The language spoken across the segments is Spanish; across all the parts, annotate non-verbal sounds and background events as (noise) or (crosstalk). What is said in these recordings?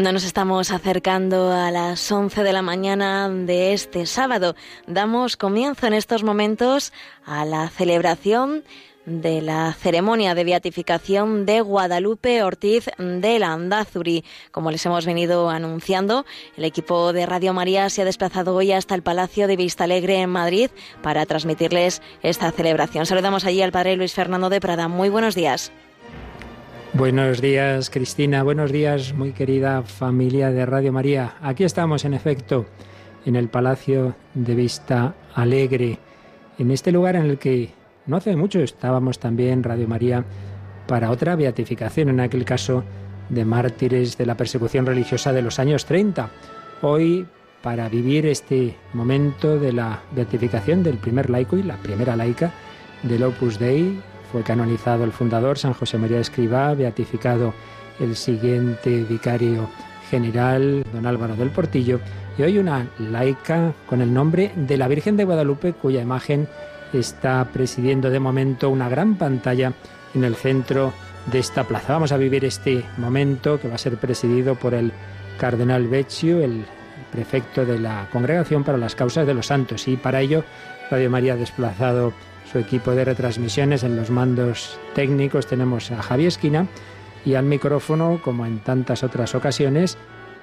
Cuando nos estamos acercando a las 11 de la mañana de este sábado, damos comienzo en estos momentos a la celebración de la ceremonia de beatificación de Guadalupe Ortiz de Landazuri. Como les hemos venido anunciando, el equipo de Radio María se ha desplazado hoy hasta el Palacio de Vista Alegre en Madrid para transmitirles esta celebración. Saludamos allí al padre Luis Fernando de Prada. Muy buenos días. Buenos días, Cristina. Buenos días, muy querida familia de Radio María. Aquí estamos, en efecto, en el Palacio de Vista Alegre, en este lugar en el que no hace mucho estábamos también, Radio María, para otra beatificación, en aquel caso de mártires de la persecución religiosa de los años 30. Hoy, para vivir este momento de la beatificación del primer laico y la primera laica del Opus Dei, fue canonizado el fundador, San José María Escribá, beatificado el siguiente vicario general, don Álvaro del Portillo, y hoy una laica con el nombre de la Virgen de Guadalupe, cuya imagen está presidiendo de momento una gran pantalla en el centro de esta plaza. Vamos a vivir este momento que va a ser presidido por el cardenal Vecchio, el prefecto de la Congregación para las Causas de los Santos, y para ello Radio María ha desplazado su equipo de retransmisiones. En los mandos técnicos tenemos a Javier Esquina y al micrófono, como en tantas otras ocasiones,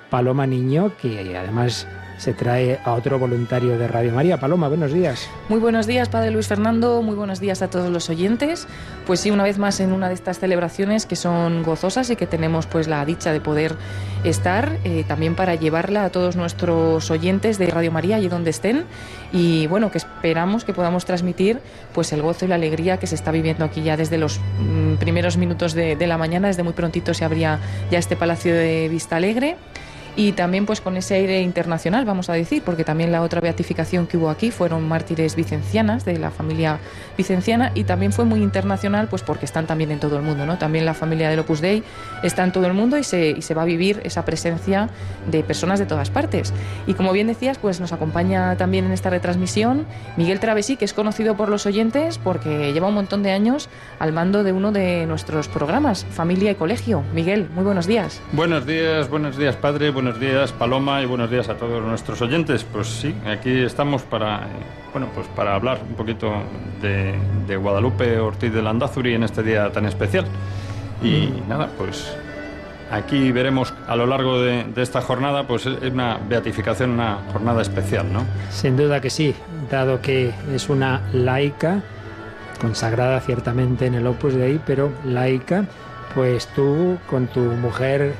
Paloma Niño, que además se trae a otro voluntario de Radio María. Paloma, buenos días. Muy buenos días, Padre Luis Fernando. Muy buenos días a todos los oyentes. Pues sí, una vez más en una de estas celebraciones que son gozosas y que tenemos pues la dicha de poder estar eh, también para llevarla a todos nuestros oyentes de Radio María allí donde estén y bueno que esperamos que podamos transmitir pues el gozo y la alegría que se está viviendo aquí ya desde los mm, primeros minutos de, de la mañana desde muy prontito se abría ya este palacio de Vista Alegre y también pues con ese aire internacional, vamos a decir, porque también la otra beatificación que hubo aquí fueron mártires vicencianas de la familia vicenciana y también fue muy internacional pues porque están también en todo el mundo, ¿no? También la familia del Opus Dei está en todo el mundo y se, y se va a vivir esa presencia de personas de todas partes. Y como bien decías, pues nos acompaña también en esta retransmisión Miguel Travesí, que es conocido por los oyentes porque lleva un montón de años al mando de uno de nuestros programas, Familia y Colegio. Miguel, muy buenos días. Buenos días, buenos días, padre buenos días Paloma y buenos días a todos nuestros oyentes. Pues sí, aquí estamos para, eh, bueno, pues para hablar un poquito de, Guadalupe Ortiz de Landazuri en este día tan especial. Y mm. nada, pues aquí veremos a lo largo de, esta jornada, pues es una beatificación, una jornada especial, ¿no? Sin duda que sí, dado que es una laica, consagrada ciertamente en el Opus Dei, pero laica, pues tú con tu mujer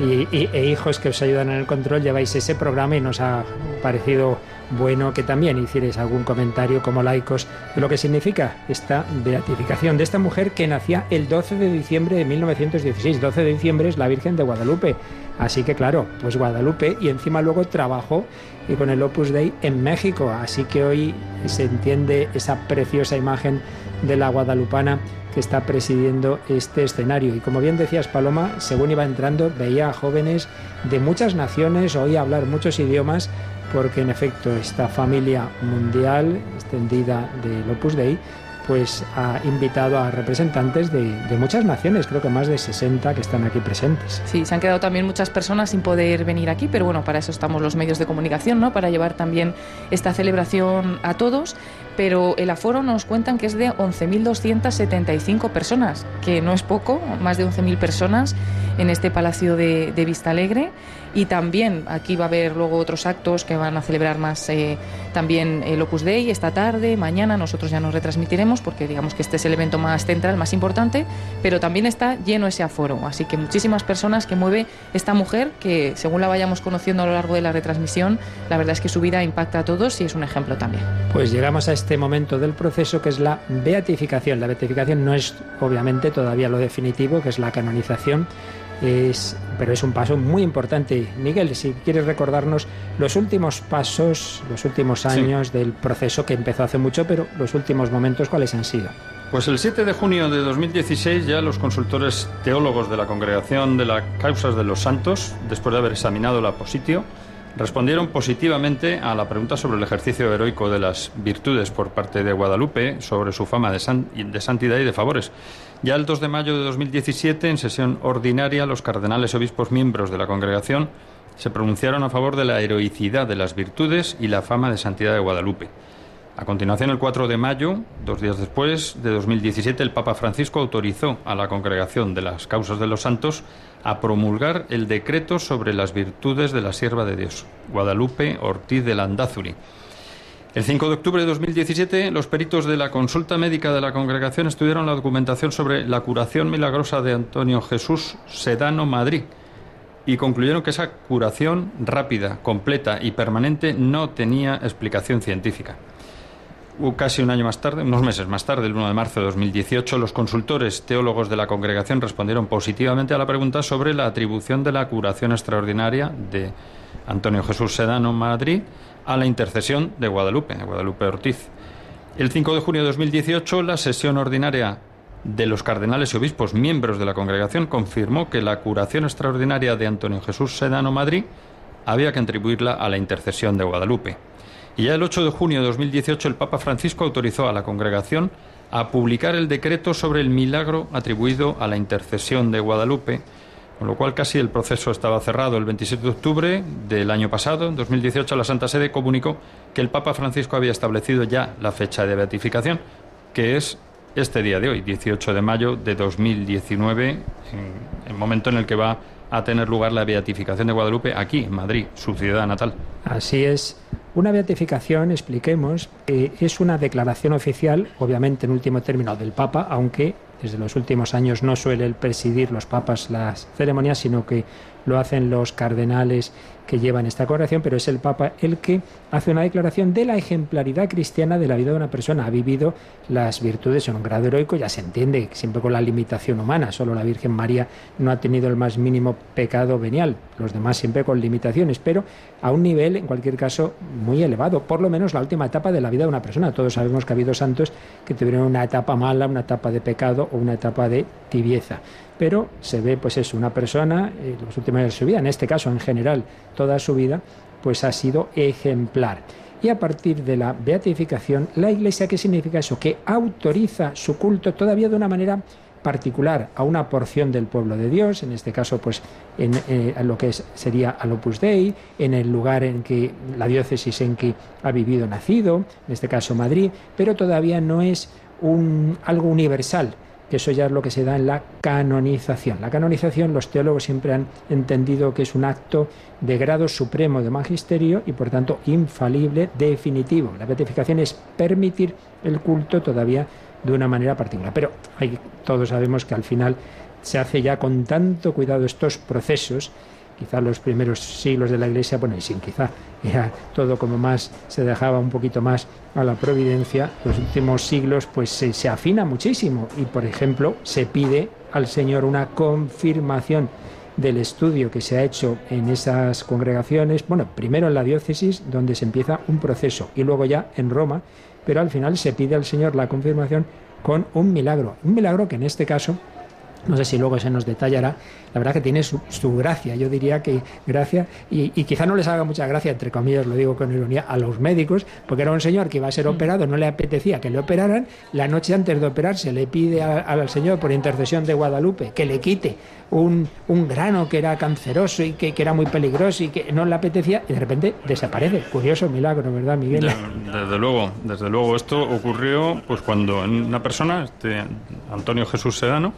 y, e hijos que os ayudan en el control, lleváis ese programa y nos ha parecido bueno que también hicierais algún comentario como laicos de lo que significa esta beatificación de esta mujer que nacía el 12 de diciembre de 1916. 12 de diciembre es la Virgen de Guadalupe. Así que claro, pues Guadalupe y encima luego trabajó y con el Opus Dei en México. Así que hoy se entiende esa preciosa imagen de la guadalupana que está presidiendo este escenario. Y como bien decías, Paloma, según iba entrando, veía a jóvenes de muchas naciones, oía hablar muchos idiomas, porque en efecto esta familia mundial extendida del Opus Dei pues ha invitado a representantes de, muchas naciones, creo que más de 60 que están aquí presentes. Sí, se han quedado también muchas personas sin poder venir aquí, pero bueno, para eso estamos los medios de comunicación, ¿no? Para llevar también esta celebración a todos pero el aforo nos cuentan que es de 11.275 personas, que no es poco, más de 11.000 personas en este Palacio de Vista Alegre. Y también aquí va a haber luego otros actos que van a celebrar más eh, también el Opus Dei esta tarde, mañana. Nosotros ya nos retransmitiremos porque digamos que este es el evento más central, más importante, pero también está lleno ese aforo. Así que muchísimas personas que mueve esta mujer que según la vayamos conociendo a lo largo de la retransmisión, la verdad es que su vida impacta a todos y es un ejemplo también. Pues llegamos a este momento del proceso que es la beatificación. La beatificación no es obviamente todavía lo definitivo, que es la canonización, es, pero es un paso muy importante. Miguel, si quieres recordarnos los últimos pasos, los últimos años del proceso que empezó hace mucho, pero los últimos momentos, ¿cuáles han sido? Pues el 7 de junio de 2016 ya los consultores teólogos de la Congregación de las Causas de los Santos, después de haber examinado la positio, respondieron positivamente a la pregunta sobre el ejercicio heroico de las virtudes por parte de Guadalupe, sobre su fama de, santidad y de favores. Ya el 2 de mayo de 2017, en sesión ordinaria, los cardenales obispos miembros de la congregación se pronunciaron a favor de la heroicidad de las virtudes y la fama de santidad de Guadalupe. A continuación, el 4 de mayo, dos días después de 2017, el Papa Francisco autorizó a la Congregación de las Causas de los Santos a promulgar el decreto sobre las virtudes de la sierva de Dios, Guadalupe Ortiz de Landázuri. El 5 de octubre de 2017, los peritos de la consulta médica de la congregación estudiaron la documentación sobre la curación milagrosa de Antonio Jesús Sedano Madrid y concluyeron que esa curación rápida, completa y permanente no tenía explicación científica. Casi un año más tarde, unos meses más tarde, el 1 de marzo de 2018, los consultores teólogos de la congregación respondieron positivamente a la pregunta sobre la atribución de la curación extraordinaria de Antonio Jesús Sedano Madrid a la intercesión de Guadalupe, de Guadalupe Ortiz. El 5 de junio de 2018, la sesión ordinaria de los cardenales y obispos miembros de la congregación confirmó que la curación extraordinaria de Antonio Jesús Sedano Madrid había que atribuirla a la intercesión de Guadalupe. Y ya el 8 de junio de 2018 el Papa Francisco autorizó a la congregación a publicar el decreto sobre el milagro atribuido a la intercesión de Guadalupe, con lo cual casi el proceso estaba cerrado. El 27 de octubre del año pasado, en 2018, la Santa Sede comunicó que el Papa Francisco había establecido ya la fecha de beatificación, que es este día de hoy, 18 de mayo de 2019, en el momento en el que va a tener lugar la beatificación de Guadalupe aquí, en Madrid, su ciudad natal. Así es. Una beatificación, expliquemos, es una declaración oficial, obviamente en último término, del Papa, aunque desde los últimos años no suele presidir los papas las ceremonias, sino que lo hacen los cardenales que llevan esta congregación, pero es el Papa el que hace una declaración de la ejemplaridad cristiana de la vida de una persona. Ha vivido las virtudes en un grado heroico, ya se entiende, siempre con la limitación humana. Solo la Virgen María no ha tenido el más mínimo pecado venial, los demás siempre con limitaciones, pero a un nivel, en cualquier caso, muy elevado. Por lo menos la última etapa de la vida de una persona. Todos sabemos que ha habido santos que tuvieron una etapa mala, una etapa de pecado o una etapa de tibieza pero se ve pues es una persona en los últimos años de su vida, en este caso en general toda su vida, pues ha sido ejemplar. Y a partir de la beatificación, la Iglesia, ¿qué significa eso? Que autoriza su culto todavía de una manera particular a una porción del pueblo de Dios, en este caso pues en, eh, lo que sería al Opus Dei, en el lugar en que la diócesis en que ha vivido nacido, en este caso Madrid, pero todavía no es un, algo universal, eso ya es lo que se da en la canonización. La canonización los teólogos siempre han entendido que es un acto de grado supremo de magisterio y por tanto infalible, definitivo. La beatificación es permitir el culto todavía de una manera particular. Pero todos sabemos que al final se hace ya con tanto cuidado estos procesos quizá los primeros siglos de la Iglesia, bueno, y sin quizá, era todo como más, se dejaba un poquito más a la providencia, los últimos siglos pues se, se afina muchísimo y, por ejemplo, se pide al Señor una confirmación del estudio que se ha hecho en esas congregaciones, bueno, primero en la diócesis, donde se empieza un proceso, y luego ya en Roma, pero al final se pide al Señor la confirmación con un milagro, un milagro que en este caso no sé si luego se nos detallará, la verdad que tiene su, gracia, yo diría que gracia, y, quizá no les haga mucha gracia, entre comillas, lo digo con ironía, a los médicos, porque era un señor que iba a ser mm. operado, no le apetecía que le operaran, la noche antes de operarse le pide al Señor, por intercesión de Guadalupe, que le quite un, grano que era canceroso y que, era muy peligroso y que no le apetecía, y de repente desaparece. Curioso milagro, ¿verdad, Miguel? Desde, luego, desde luego, esto ocurrió pues cuando una persona, este Antonio Jesús Sedano,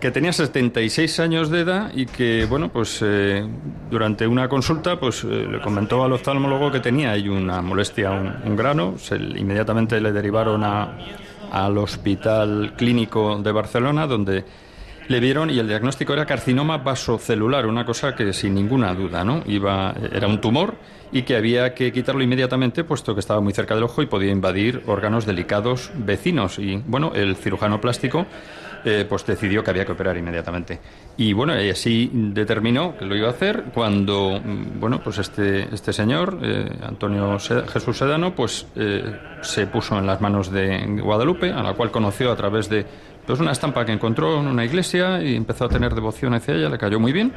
que tenía 76 años de edad y que, bueno, pues eh, durante una consulta, pues eh, le comentó al oftalmólogo que tenía ahí una molestia, un, grano. Inmediatamente le derivaron a, al Hospital Clínico de Barcelona, donde le vieron y el diagnóstico era carcinoma vasocelular, una cosa que sin ninguna duda, ¿no? Iba, era un tumor y que había que quitarlo inmediatamente, puesto que estaba muy cerca del ojo y podía invadir órganos delicados vecinos. Y, bueno, el cirujano plástico eh, pues decidió que había que operar inmediatamente. Y bueno, así determinó que lo iba a hacer cuando, mm, bueno, pues este, este señor, eh, Antonio Jesús Sedano, pues eh, se puso en las manos de Guadalupe, a la cual conoció a través de pues una estampa que encontró en una iglesia y empezó a tener devoción hacia ella, le cayó muy bien.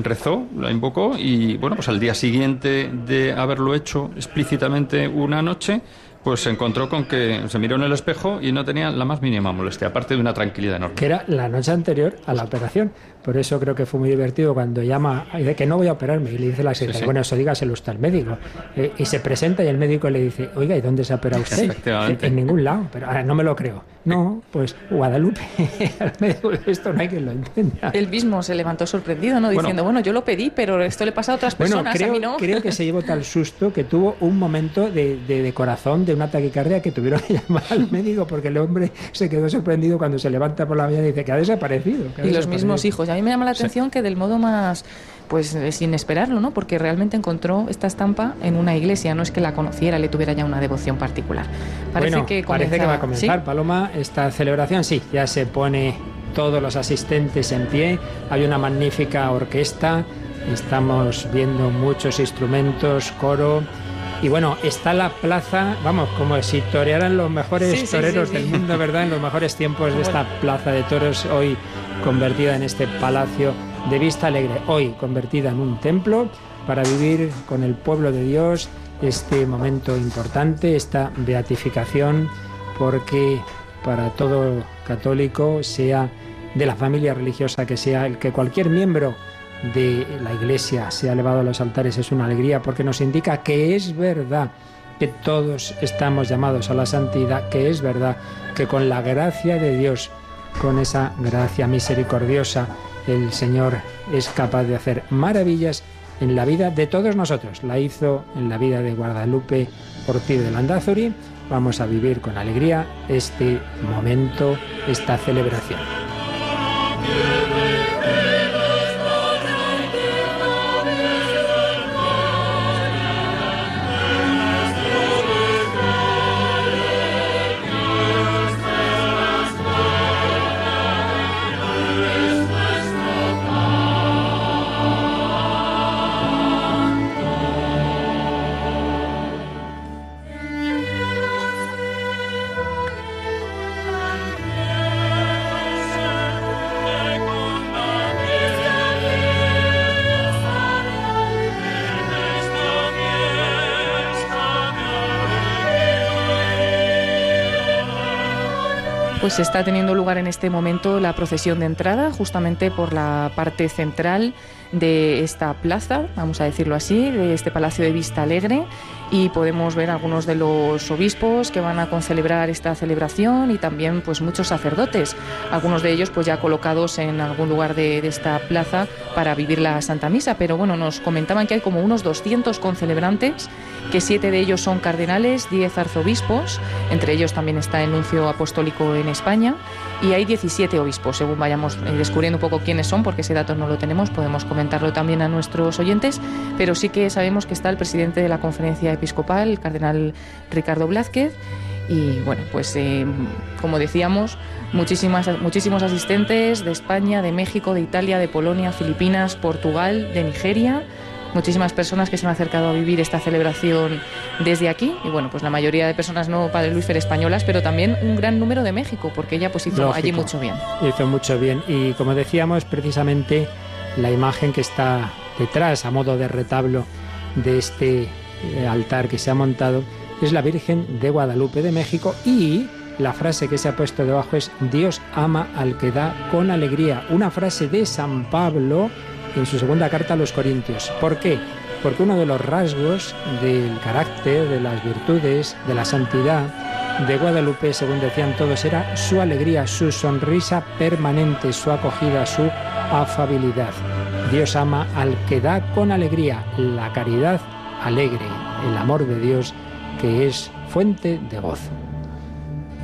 rezó, la invocó y bueno, pues al día siguiente de haberlo hecho explícitamente una noche, pues se encontró con que se miró en el espejo y no tenía la más mínima molestia, aparte de una tranquilidad enorme. Que era la noche anterior a la operación. Por eso creo que fue muy divertido cuando llama y dice que no voy a operarme. Y le dice la secretaria, bueno, eso dígaselo usted al médico. Eh, y se presenta y el médico le dice, oiga, ¿y dónde se ha operado usted? Efectivamente. En, ningún lado. Pero ahora no me lo creo. No, pues Guadalupe. (laughs) esto no hay quien lo entienda. Él mismo se levantó sorprendido, ¿no? Diciendo, bueno, yo lo pedí, pero esto le pasa a otras personas, creo, a mí no. (laughs) Creo que se llevó tal susto que tuvo un momento de, de, de corazón, de una taquicardia que tuvieron que (laughs) llamar al médico porque el hombre se quedó sorprendido cuando se levanta por la mañana y dice que ha desaparecido. Que ha y los mismos hijos. Y a mí me llama la atención que del modo más pues sin esperarlo, ¿no? Porque realmente encontró esta estampa en una iglesia, no es que la conociera, le tuviera ya una devoción particular. Parece bueno, que parece que va a comenzar, ¿sí? Paloma, esta celebración. Sí, ya se pone todos los asistentes en pie. Hay una magnífica orquesta. Estamos viendo muchos instrumentos, coro. Y bueno, está la plaza, vamos, como si torearan los mejores Sí, toreros sí, sí. del mundo, ¿verdad? En los mejores tiempos de (laughs) esta plaza de toros, hoy convertida en este palacio de Vista Alegre, hoy convertida en un templo para vivir con el pueblo de Dios este momento importante, esta beatificación, porque para todo católico, sea de la familia religiosa que sea, el que cualquier miembro de la iglesia sea elevado a los altares es una alegría porque nos indica que es verdad que todos estamos llamados a la santidad, que es verdad que con la gracia de Dios, con esa gracia misericordiosa, el Señor es capaz de hacer maravillas en la vida de todos nosotros. La hizo en la vida de Guadalupe Ortiz de Landázuri. Vamos a vivir con alegría este momento, esta celebración. Pues está teniendo lugar en este momento la procesión de entrada, justamente por la parte central de esta plaza, vamos a decirlo así, de este Palacio de Vista Alegre, y podemos ver algunos de los obispos que van a concelebrar esta celebración y también pues muchos sacerdotes, algunos de ellos pues ya colocados en algún lugar de, de esta plaza para vivir la Santa Misa, pero bueno, nos comentaban que hay como unos 200 concelebrantes, que siete de ellos son cardenales, 10 arzobispos, entre ellos también está el nuncio apostólico en España, y hay 17 obispos, según vayamos eh, descubriendo un poco quiénes son, porque ese dato no lo tenemos, podemos comentarlo también a nuestros oyentes, pero sí que sabemos que está el presidente de la conferencia episcopal, el cardenal Ricardo Blázquez, y bueno, pues eh, como decíamos, muchísimas, muchísimos asistentes de España, de México, de Italia, de Polonia, Filipinas, Portugal, de Nigeria, muchísimas personas que se han acercado a vivir esta celebración desde aquí y bueno, pues la mayoría de personas no Padre Luis Fer españolas, pero también un gran número de México, porque ella pues hizo Lógico. allí mucho bien. Hizo mucho bien. Y como decíamos, precisamente la imagen que está detrás, a modo de retablo de este eh, altar que se ha montado, es la Virgen de Guadalupe de México y la frase que se ha puesto debajo es Dios ama al que da con alegría. Una frase de San Pablo en su segunda carta a los Corintios. ¿Por qué? Porque uno de los rasgos del carácter, de las virtudes, de la santidad de Guadalupe, según decían todos, era su alegría, su sonrisa permanente, su acogida, su afabilidad. Dios ama al que da con alegría, la caridad alegre, el amor de Dios que es fuente de gozo.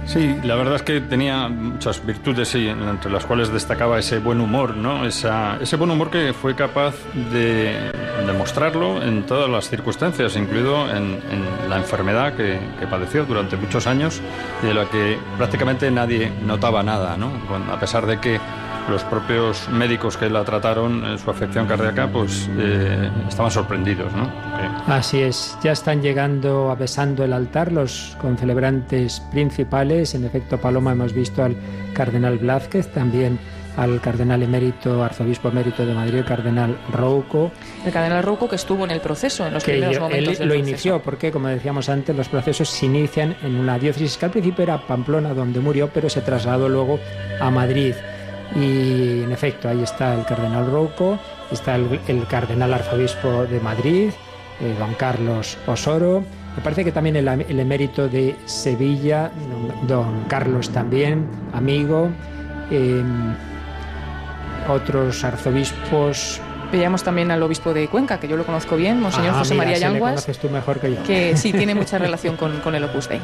Sí, la verdad es que tenía muchas virtudes, sí, entre las cuales destacaba ese buen humor, ¿no? Esa, ese buen humor que fue capaz de demostrarlo en todas las circunstancias, incluido en, la enfermedad que, padeció durante muchos años de la que prácticamente nadie notaba nada, ¿no? A pesar de que los propios médicos que la trataron en su afección cardíaca, pues eh, estaban sorprendidos, ¿no? Que... Así es, ya están llegando besando el altar los concelebrantes principales. En efecto, Paloma, hemos visto al cardenal Blázquez, también al cardenal emérito, arzobispo emérito de Madrid, el cardenal Rouco. El cardenal Rouco que estuvo en el proceso, en los que primeros momentos él del lo proceso. inició, porque como decíamos antes, los procesos se inician en una diócesis que al principio era Pamplona, donde murió, pero se trasladó luego a Madrid. Y en efecto, ahí está el cardenal Rouco, está el, el cardenal arzobispo de Madrid, eh, don Carlos Osoro. Me parece que también el, el emérito de Sevilla, don, don Carlos también, amigo. Eh, otros arzobispos. Veíamos también al obispo de Cuenca, que yo lo conozco bien, Monseñor Ah, José mira, María Yanguas, que sí tiene mucha (laughs) relación con, con el Opus Dei.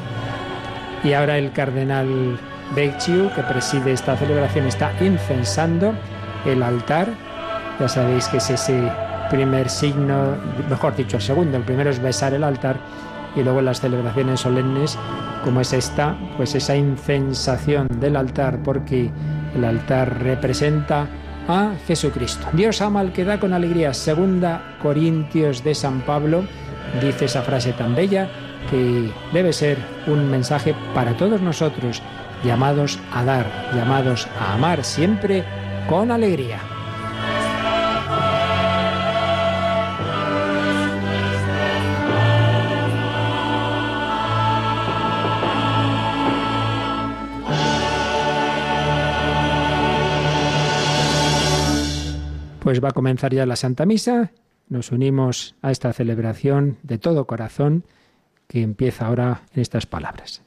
Y ahora el cardenal Becciu, que preside esta celebración, está incensando el altar. Ya sabéis que es ese primer signo, mejor dicho, el segundo. El primero es besar el altar y luego las celebraciones solemnes, como es esta, pues esa incensación del altar, porque el altar representa a Jesucristo. Dios ama al que da con alegría. Segunda Corintios de San Pablo dice esa frase tan bella que debe ser un mensaje para todos nosotros, llamados a dar, llamados a amar siempre con alegría. Pues va a comenzar ya la Santa Misa. Nos unimos a esta celebración de todo corazón que empieza ahora estas palabras.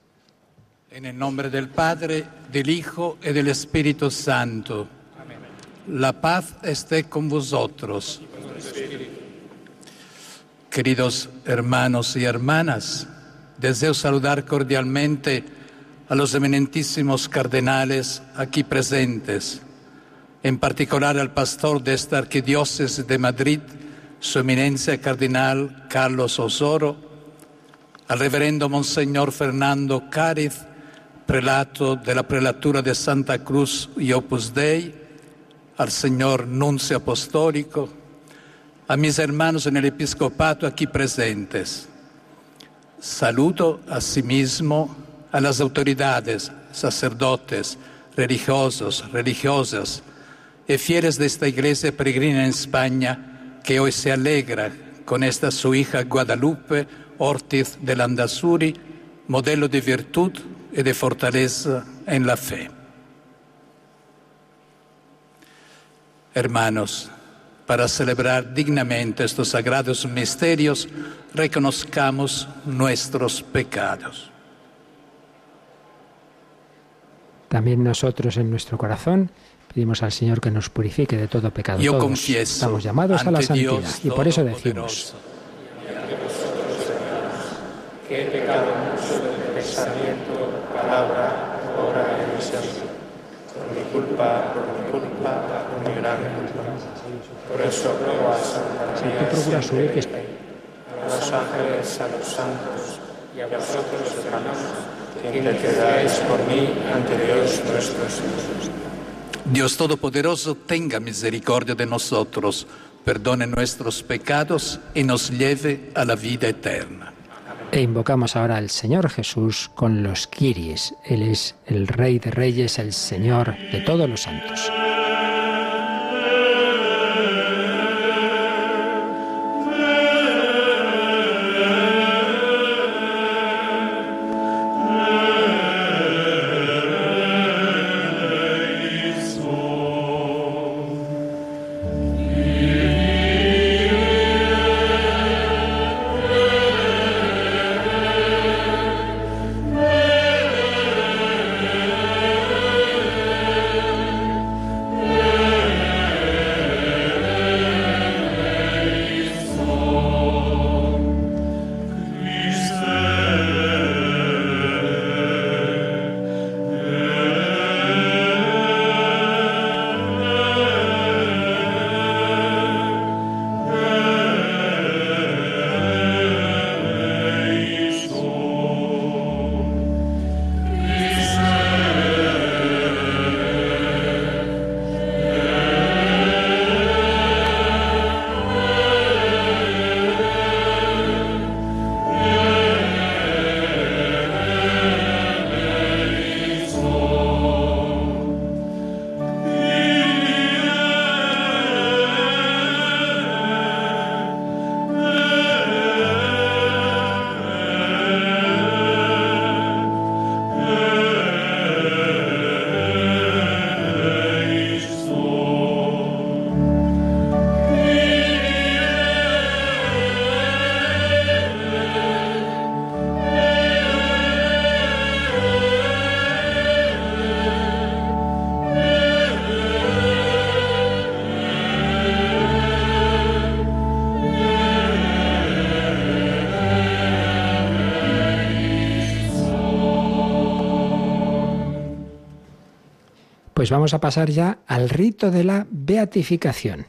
En el nombre del Padre, del Hijo y del Espíritu Santo. La paz esté con vosotros. Queridos hermanos y hermanas, deseo saludar cordialmente a los eminentísimos cardenales aquí presentes, en particular al pastor de esta arquidiócesis de Madrid, su eminencia cardenal Carlos Osoro, al reverendo Monseñor Fernando Cáriz, prelato de la prelatura de Santa Cruz y Opus Dei, al señor nuncio apostólico, a mis hermanos en el episcopato aquí presentes. Saludo asimismo a las autoridades, sacerdotes, religiosos, religiosas y fieles de esta iglesia peregrina en España que hoy se alegra con esta su hija Guadalupe Ortiz de Landazuri, modelo de virtud y de fortaleza en la fe. Hermanos, para celebrar dignamente estos sagrados misterios, reconozcamos nuestros pecados. También nosotros en nuestro corazón pedimos al Señor que nos purifique de todo pecado. Yo Todos confieso estamos llamados a la santidad Dios y por eso decimos, que he pecado mucho de pensamiento, palabra, obra y omisión. Por mi culpa, por mi culpa, por mi gran culpa. Por eso ruego a Santa María, siempre a los ángeles, a los santos y a vosotros, hermanos, que intercedáis por mí ante Dios nuestro Señor. Dios Todopoderoso tenga misericordia de nosotros, perdone nuestros pecados y nos lleve a la vida eterna. E invocamos ahora al Señor Jesús con los Kiries. Él es el Rey de Reyes, el Señor de todos los santos. Pues vamos a pasar ya al rito de la beatificación.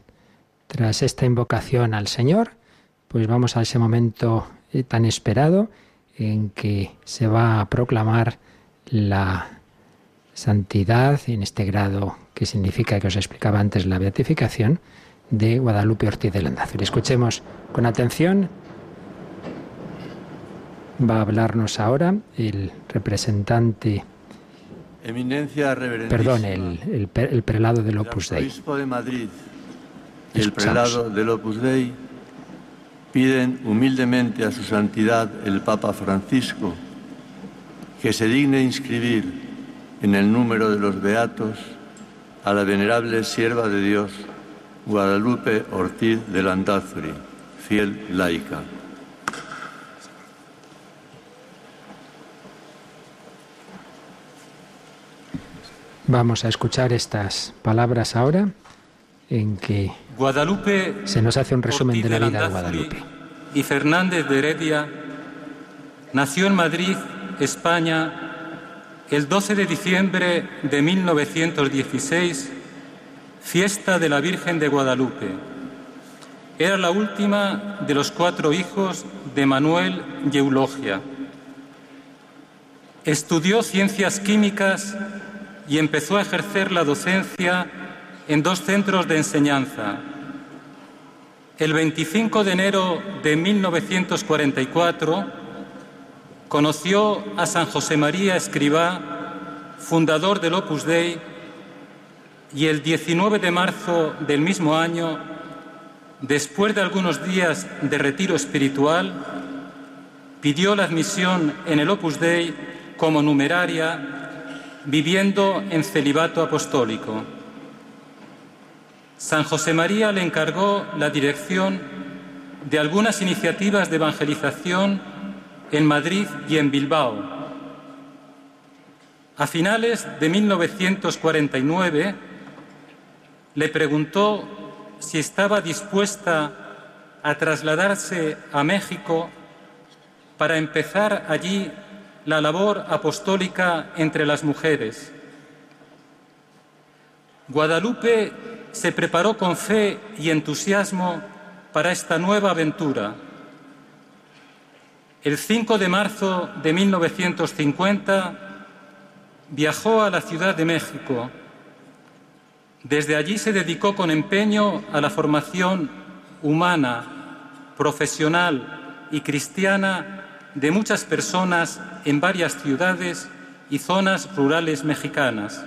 Tras esta invocación al Señor, pues vamos a ese momento eh, tan esperado en que se va a proclamar la santidad, en este grado que significa que os explicaba antes la beatificación, de Guadalupe Ortiz de Landazuri. Escuchemos con atención. Va a hablarnos ahora el representante Eminencia Perdón, el, el, prelado del Opus Dei. El obispo de Madrid y el prelado del Opus Dei piden humildemente a su santidad el Papa Francisco que se digne inscribir en el número de los beatos a la venerable sierva de Dios Guadalupe Ortiz de Landazuri, fiel laica. Vamos a escuchar estas palabras ahora en que Guadalupe se nos hace un resumen de la vida de Guadalupe. Y Fernández de Heredia nació en Madrid, España, el 12 de diciembre de 1916, fiesta de la Virgen de Guadalupe. Era la última de los cuatro hijos de Manuel y Eulogia. Estudió ciencias químicas y empezó a ejercer la docencia en dos centros de enseñanza. El 25 de enero de 1944 conoció a San José María Escribá, fundador del Opus Dei, y el 19 de marzo del mismo año, después de algunos días de retiro espiritual, pidió la admisión en el Opus Dei como numeraria viviendo en celibato apostólico. San José María le encargó la dirección de algunas iniciativas de evangelización en Madrid y en Bilbao. A finales de 1949 le preguntó si estaba dispuesta a trasladarse a México para empezar allí la labor apostólica entre las mujeres. Guadalupe se preparó con fe y entusiasmo para esta nueva aventura. El 5 de marzo de 1950 viajó a la Ciudad de México. Desde allí se dedicó con empeño a la formación humana, profesional y cristiana de muchas personas en varias ciudades y zonas rurales mexicanas.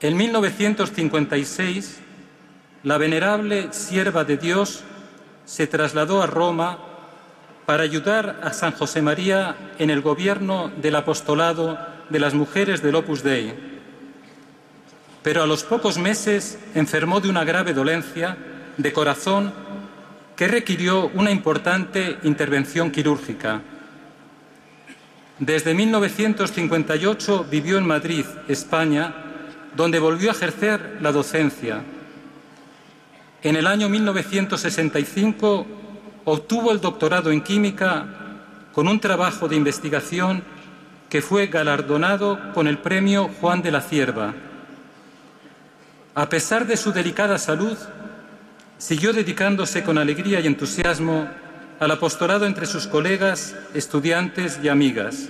En 1956, la venerable sierva de Dios se trasladó a Roma para ayudar a San José María en el gobierno del apostolado de las mujeres del Opus Dei. Pero a los pocos meses enfermó de una grave dolencia de corazón que requirió una importante intervención quirúrgica. Desde 1958 vivió en Madrid, España, donde volvió a ejercer la docencia. En el año 1965 obtuvo el doctorado en química con un trabajo de investigación que fue galardonado con el premio Juan de la Cierva. A pesar de su delicada salud, siguió dedicándose con alegría y entusiasmo al apostolado entre sus colegas, estudiantes y amigas.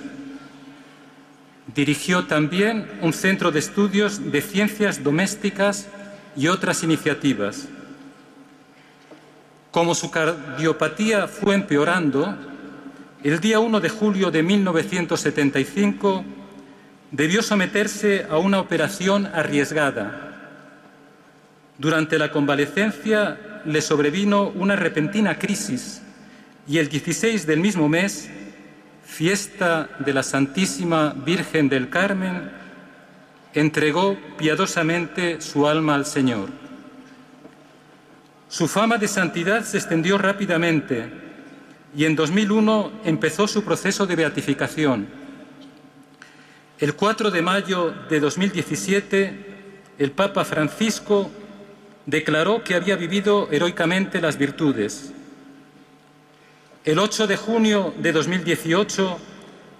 Dirigió también un centro de estudios de ciencias domésticas y otras iniciativas. Como su cardiopatía fue empeorando, el día 1 de julio de 1975 debió someterse a una operación arriesgada durante la convalecencia le sobrevino una repentina crisis y el 16 del mismo mes, fiesta de la Santísima Virgen del Carmen, entregó piadosamente su alma al Señor. Su fama de santidad se extendió rápidamente y en 2001 empezó su proceso de beatificación. El 4 de mayo de 2017, el Papa Francisco declaró que había vivido heroicamente las virtudes. El 8 de junio de 2018,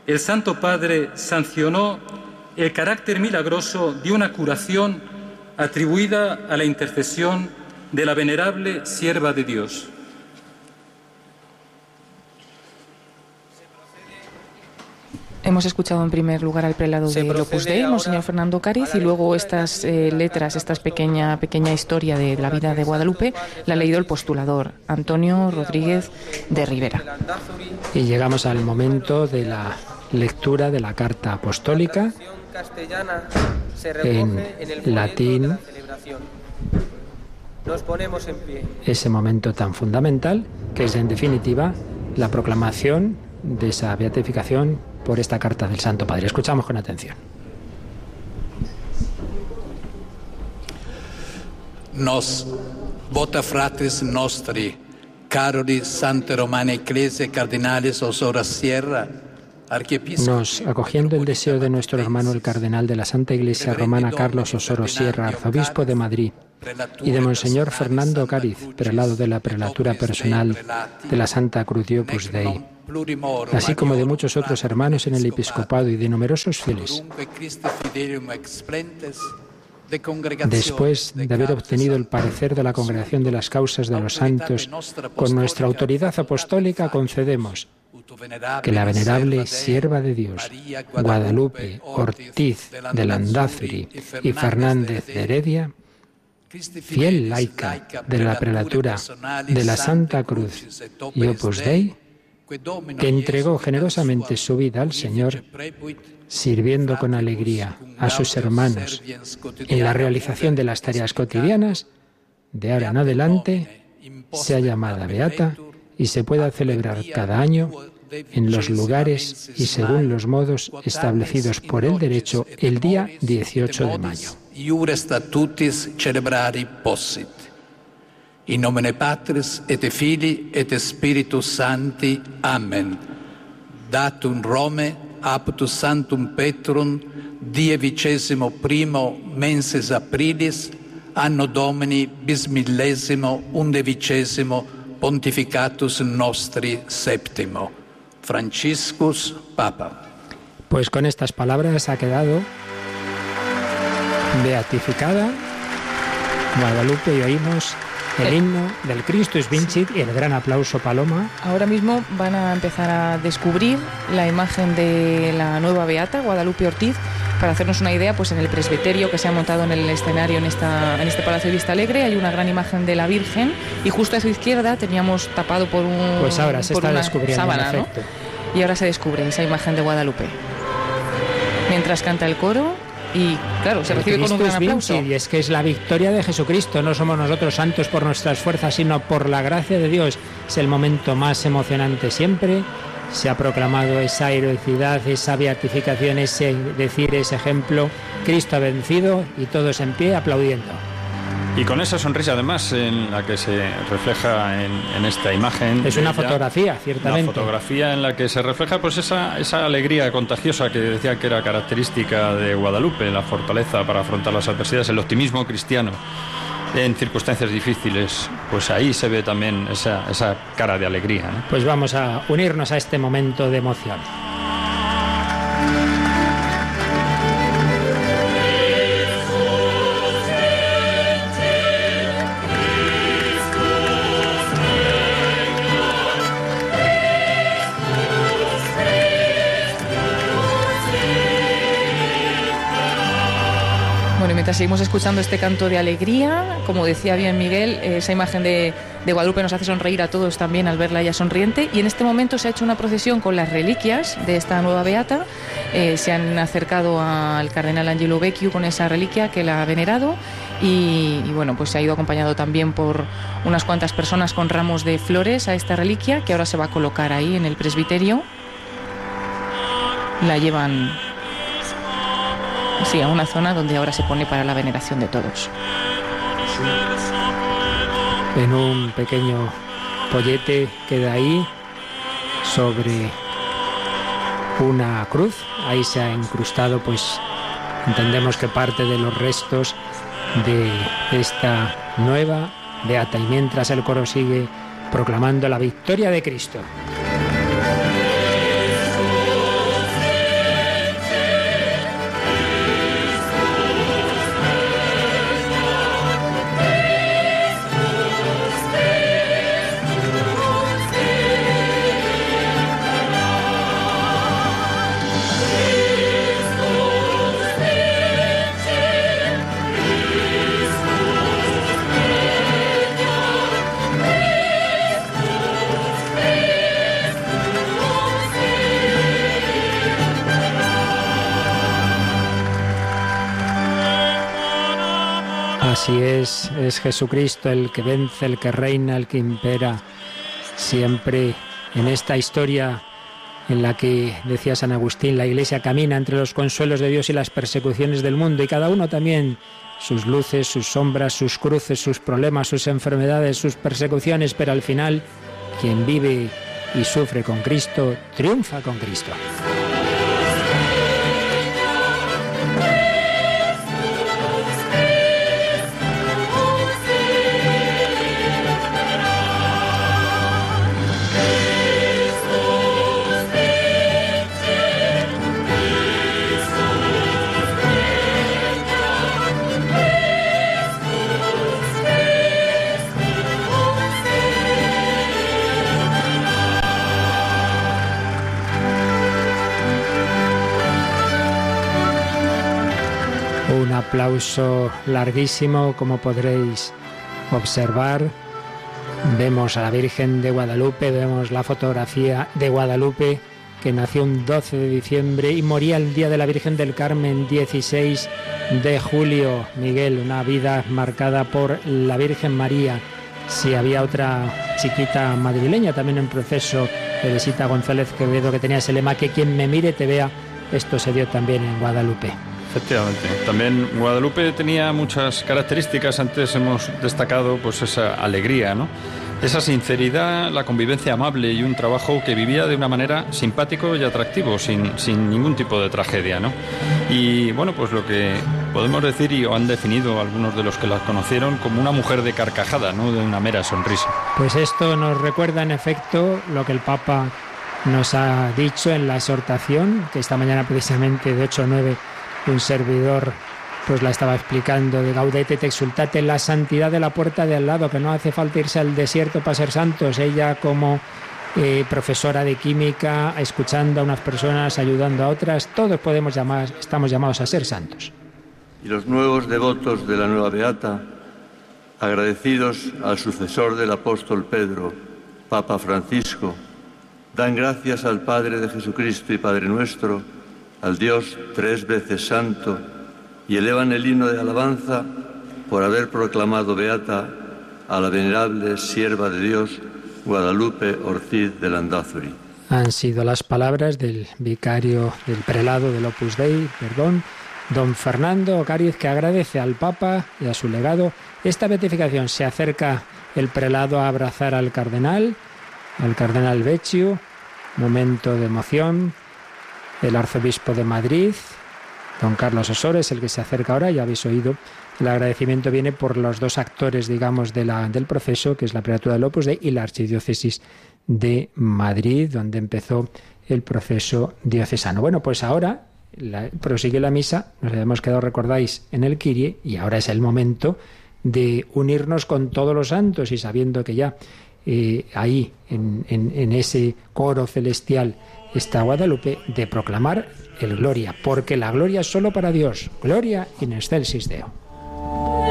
el Santo Padre sancionó el carácter milagroso de una curación atribuida a la intercesión de la venerable sierva de Dios. Hemos escuchado en primer lugar al prelado de Opus Dei, Monseñor Fernando Cariz, y luego estas eh, letras, esta pequeña, pequeña historia de la vida de Guadalupe, la ha leído el postulador Antonio Rodríguez de Rivera. Y llegamos al momento de la lectura de la carta apostólica en latín. Nos ponemos en pie. Ese momento tan fundamental que es en definitiva la proclamación de esa beatificación por esta carta del Santo Padre. Escuchamos con atención. Nos vota fratres nostri, caroli Santa Romana Ecclesia Cardinales Osora Sierra, nos, acogiendo el deseo de nuestro hermano el cardenal de la Santa Iglesia Romana Carlos Osoro Sierra, arzobispo de Madrid, y de Monseñor Fernando Cáriz, prelado de la prelatura personal de la Santa Cruz de Opus Dei, así como de muchos otros hermanos en el episcopado y de numerosos fieles. Después de haber obtenido el parecer de la Congregación de las Causas de los Santos, con nuestra autoridad apostólica concedemos que la venerable sierva de Dios, Guadalupe Ortiz de Landázuri y Fernández de Heredia, fiel laica de la prelatura de la Santa Cruz y Opus Dei, que entregó generosamente su vida al Señor, sirviendo con alegría a sus hermanos en la realización de las tareas cotidianas, de ahora en adelante sea llamada Beata y se pueda celebrar cada año en los lugares y según los modos establecidos por el derecho el día 18 de mayo. In nomine Patris et Filii et Spiritus Sancti. Amen. Datum Rome aptus Santum Petrum die vicesimo primo menses aprilis anno Domini bis millesimo undevicesimo pontificatus nostri septimo. Franciscus Papa. Pues con estas palabras ha quedado beatificada Guadalupe y oímos el himno del Christus Vincit y el gran aplauso Paloma. Ahora mismo van a empezar a descubrir la imagen de la nueva beata Guadalupe Ortiz para hacernos una idea, pues en el presbiterio que se ha montado en el escenario en, esta, en este Palacio de Vista Alegre hay una gran imagen de la Virgen y justo a su izquierda teníamos tapado por un pues ahora se está descubriendo sábana, ¿no? Y ahora se descubre esa imagen de Guadalupe. Mientras canta el coro y claro, se recibe con un gran aplauso. Y es que es la victoria de Jesucristo, no somos nosotros santos por nuestras fuerzas, sino por la gracia de Dios. Es el momento más emocionante siempre se ha proclamado esa heroicidad, esa beatificación, ese decir, ese ejemplo. Cristo ha vencido y todos en pie aplaudiendo. Y con esa sonrisa además en la que se refleja en, esta imagen. Es una fotografía, ciertamente. Una fotografía en la que se refleja pues esa, esa alegría contagiosa que decía que era característica de Guadalupe, la fortaleza para afrontar las adversidades, el optimismo cristiano en circunstancias difíciles, pues ahí se ve también esa, esa cara de alegría. Pues vamos a unirnos a este momento de emoción. Seguimos escuchando este canto de alegría. Como decía bien Miguel, esa imagen de, Guadalupe nos hace sonreír a todos también al verla ella sonriente. Y en este momento se ha hecho una procesión con las reliquias de esta nueva beata. Eh, se han acercado al cardenal Angelo Vecchio con esa reliquia que la ha venerado. Y, bueno, pues se ha ido acompañado también por unas cuantas personas con ramos de flores a esta reliquia que ahora se va a colocar ahí en el presbiterio. La llevan sí, a una zona donde ahora se pone para la veneración de todos. En un pequeño pollete queda ahí sobre una cruz. Ahí se ha incrustado, pues entendemos que parte de los restos de esta nueva beata. Y mientras el coro sigue proclamando la victoria de Cristo. Así es, es Jesucristo el que vence, el que reina, el que impera siempre en esta historia en la que, decía San Agustín, la Iglesia camina entre los consuelos de Dios y las persecuciones del mundo y cada uno también sus luces, sus sombras, sus cruces, sus problemas, sus enfermedades, sus persecuciones, pero al final quien vive y sufre con Cristo, triunfa con Cristo. Aplauso larguísimo, como podréis observar. Vemos a la Virgen de Guadalupe, vemos la fotografía de Guadalupe que nació un 12 de diciembre y moría el día de la Virgen del Carmen 16 de julio. Miguel, una vida marcada por la Virgen María. Si había otra chiquita madrileña también en proceso, visita González Quevedo, que tenía ese lema, que quien me mire te vea, esto se dio también en Guadalupe. Efectivamente. También Guadalupe tenía muchas características. Antes hemos destacado pues esa alegría, ¿no? Esa sinceridad, la convivencia amable y un trabajo que vivía de una manera simpático y atractivo, sin, sin ningún tipo de tragedia, ¿no? Y bueno, pues lo que podemos decir y han definido algunos de los que la conocieron como una mujer de carcajada, no de una mera sonrisa. Pues esto nos recuerda en efecto lo que el Papa nos ha dicho en la exhortación, que esta mañana precisamente de 8 o 9 un servidor pues la estaba explicando de Gaudete te exultate, la santidad de la puerta de al lado, que no hace falta irse al desierto para ser santos. Ella como eh, profesora de química, escuchando a unas personas, ayudando a otras, todos podemos llamar, estamos llamados a ser santos. Y los nuevos devotos de la nueva Beata, agradecidos al sucesor del apóstol Pedro, Papa Francisco, dan gracias al Padre de Jesucristo y Padre nuestro, al Dios tres veces santo y elevan el himno de alabanza por haber proclamado beata a la venerable sierva de Dios Guadalupe Ortiz de Landazuri. Han sido las palabras del vicario del prelado del Opus Dei, perdón, don Fernando Ocariz, que agradece al Papa y a su legado esta beatificación. Se acerca el prelado a abrazar al cardenal, al cardenal Vecchio, momento de emoción, el arzobispo de Madrid, don Carlos Osores, el que se acerca ahora, ya habéis oído. El agradecimiento viene por los dos actores, digamos, de la, del proceso, que es la Prelatura del Opus Dei y la Archidiócesis de Madrid, donde empezó el proceso diocesano. Bueno, pues ahora prosigue la misa, nos habíamos quedado, recordáis, en el Kirie, y ahora es el momento de unirnos con todos los santos y sabiendo que ya eh, ahí, en, en ese coro celestial, está Guadalupe de proclamar el Gloria, porque la gloria es solo para Dios. Gloria in excelsis Deo.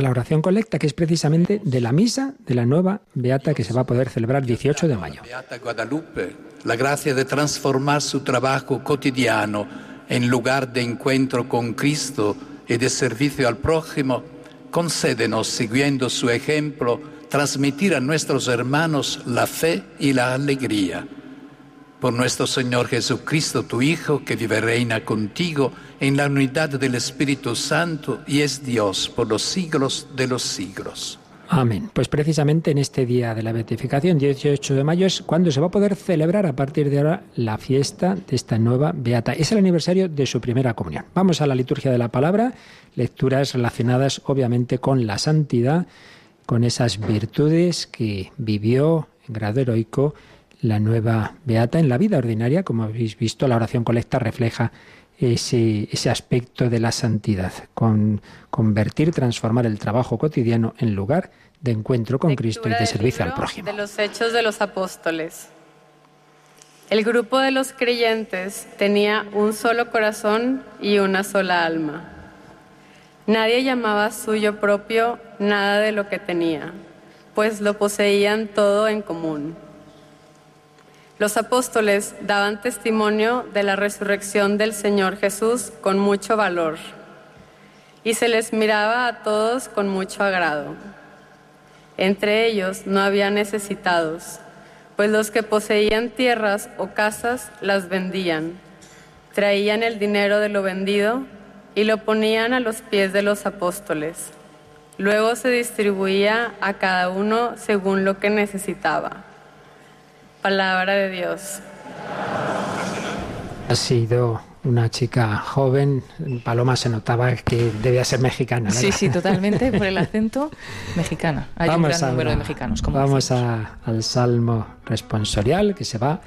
La oración colecta, que es precisamente de la misa de la nueva Beata que se va a poder celebrar 18 de mayo. Beata Guadalupe, la gracia de transformar su trabajo cotidiano en lugar de encuentro con Cristo y de servicio al prójimo, concédenos, siguiendo su ejemplo, transmitir a nuestros hermanos la fe y la alegría. Por nuestro Señor Jesucristo, tu Hijo, que vive reina contigo en la unidad del Espíritu Santo y es Dios por los siglos de los siglos. Amén. Pues precisamente en este día de la beatificación, 18 de mayo, es cuando se va a poder celebrar a partir de ahora la fiesta de esta nueva beata. Es el aniversario de su primera comunión. Vamos a la liturgia de la palabra, lecturas relacionadas obviamente con la santidad, con esas virtudes que vivió en grado heroico la nueva beata en la vida ordinaria. Como habéis visto, la oración colecta refleja ese, ese aspecto de la santidad, con convertir, transformar el trabajo cotidiano en lugar de encuentro con Cristo y de servicio al prójimo. De los Hechos de los Apóstoles. El grupo de los creyentes tenía un solo corazón y una sola alma. Nadie llamaba suyo propio nada de lo que tenía, pues lo poseían todo en común. Los apóstoles daban testimonio de la resurrección del Señor Jesús con mucho valor y se les miraba a todos con mucho agrado. Entre ellos no había necesitados, pues los que poseían tierras o casas las vendían, traían el dinero de lo vendido y lo ponían a los pies de los apóstoles. Luego se distribuía a cada uno según lo que necesitaba. Palabra de Dios. Ha sido una chica joven, Paloma se notaba que debía ser mexicana. Sí, sí, totalmente, por el (laughs) acento mexicana. Hay un gran número de mexicanos. Como vamos al salmo responsorial que se va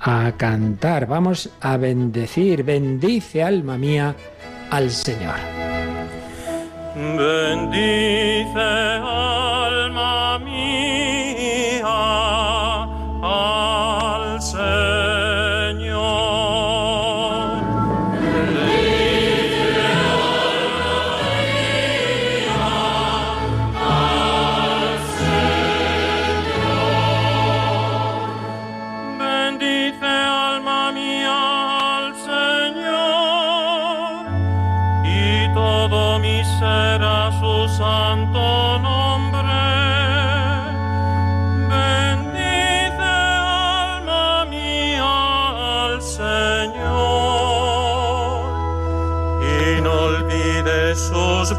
a cantar. Vamos a bendecir, bendice alma mía al Señor. Bendice alma tus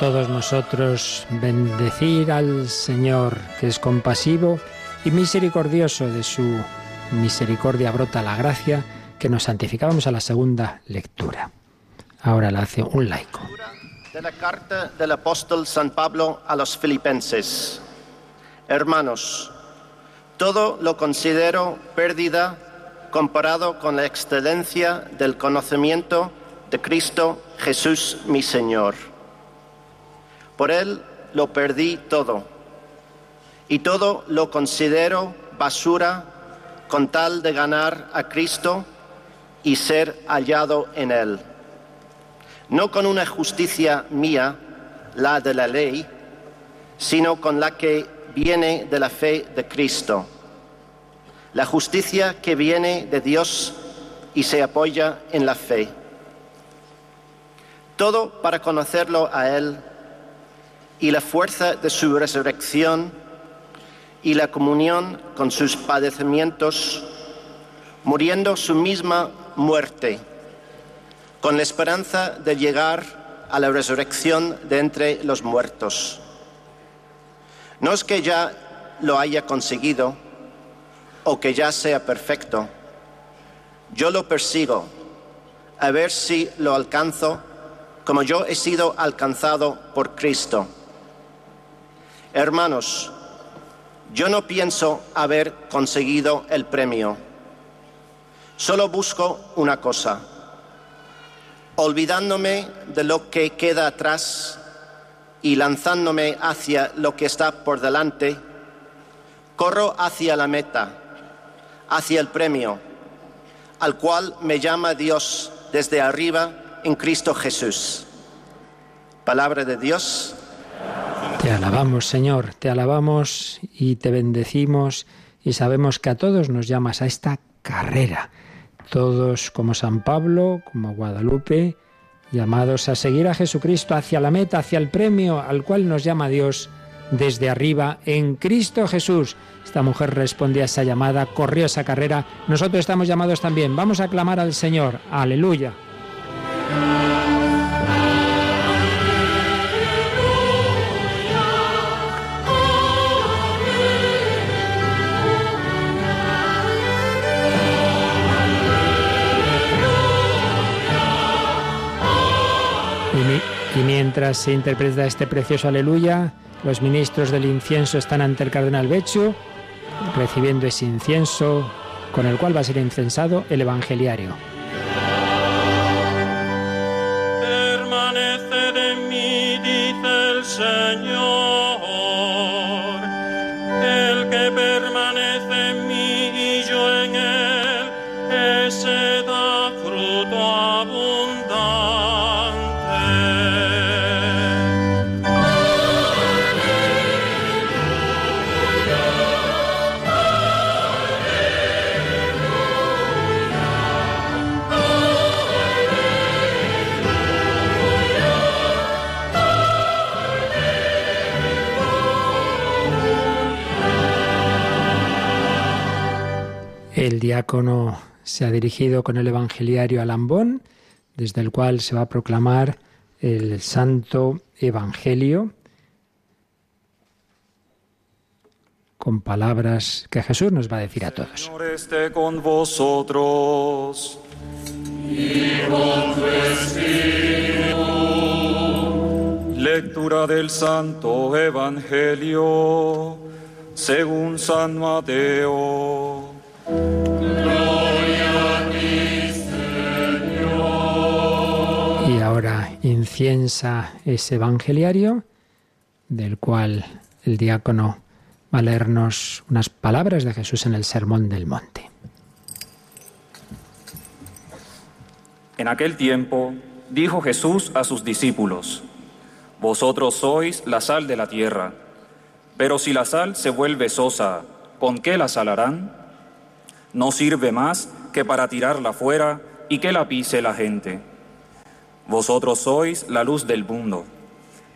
todos nosotros bendecir al Señor, que es compasivo y misericordioso. De su misericordia brota la gracia que nos santificábamos a la segunda lectura. Ahora la hace un laico. De la carta del apóstol San Pablo a los filipenses. Hermanos, todo lo considero pérdida comparado con la excelencia del conocimiento de Cristo Jesús mi Señor. Por Él lo perdí todo y todo lo considero basura con tal de ganar a Cristo y ser hallado en Él. No con una justicia mía, la de la ley, sino con la que viene de la fe de Cristo. La justicia que viene de Dios y se apoya en la fe. Todo para conocerlo a Él y la fuerza de su resurrección y la comunión con sus padecimientos, muriendo su misma muerte, con la esperanza de llegar a la resurrección de entre los muertos. No es que ya lo haya conseguido o que ya sea perfecto. Yo lo persigo, a ver si lo alcanzo como yo he sido alcanzado por Cristo. Hermanos, yo no pienso haber conseguido el premio. Solo busco una cosa. Olvidándome de lo que queda atrás y lanzándome hacia lo que está por delante, corro hacia la meta, hacia el premio, al cual me llama Dios desde arriba en Cristo Jesús. Palabra de Dios. Te alabamos, Señor, te alabamos y te bendecimos y sabemos que a todos nos llamas a esta carrera. Todos como San Pablo, como Guadalupe, llamados a seguir a Jesucristo hacia la meta, hacia el premio al cual nos llama Dios desde arriba en Cristo Jesús. Esta mujer respondió a esa llamada, corrió esa carrera. Nosotros estamos llamados también. Vamos a clamar al Señor. Aleluya. Mientras se interpreta este precioso aleluya, los ministros del incienso están ante el cardenal Beccio, recibiendo ese incienso con el cual va a ser incensado el evangeliario. Permanece de mí, dice el Señor, diácono se ha dirigido con el evangeliario a Lambón, desde el cual se va a proclamar el santo evangelio con palabras que Jesús nos va a decir a todos. Señor esté con vosotros. Lectura del Santo Evangelio según San Mateo. Y ahora inciensa ese evangeliario, del cual el diácono va a leernos unas palabras de Jesús en el Sermón del Monte. En aquel tiempo dijo Jesús a sus discípulos, Vosotros sois la sal de la tierra. Pero si la sal se vuelve sosa, ¿con qué la salarán? No sirve más que para tirarla fuera y que la pise la gente. Vosotros sois la luz del mundo.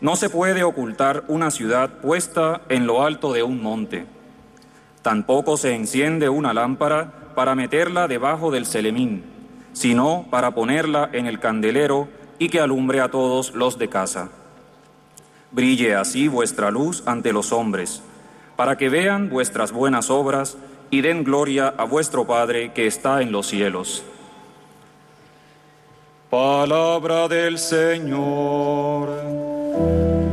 No se puede ocultar una ciudad puesta en lo alto de un monte. Tampoco se enciende una lámpara para meterla debajo del celemín, sino para ponerla en el candelero y que alumbre a todos los de casa. Brille así vuestra luz ante los hombres, para que vean vuestras buenas obras y den gloria a vuestro Padre que está en los cielos. Palabra del Señor.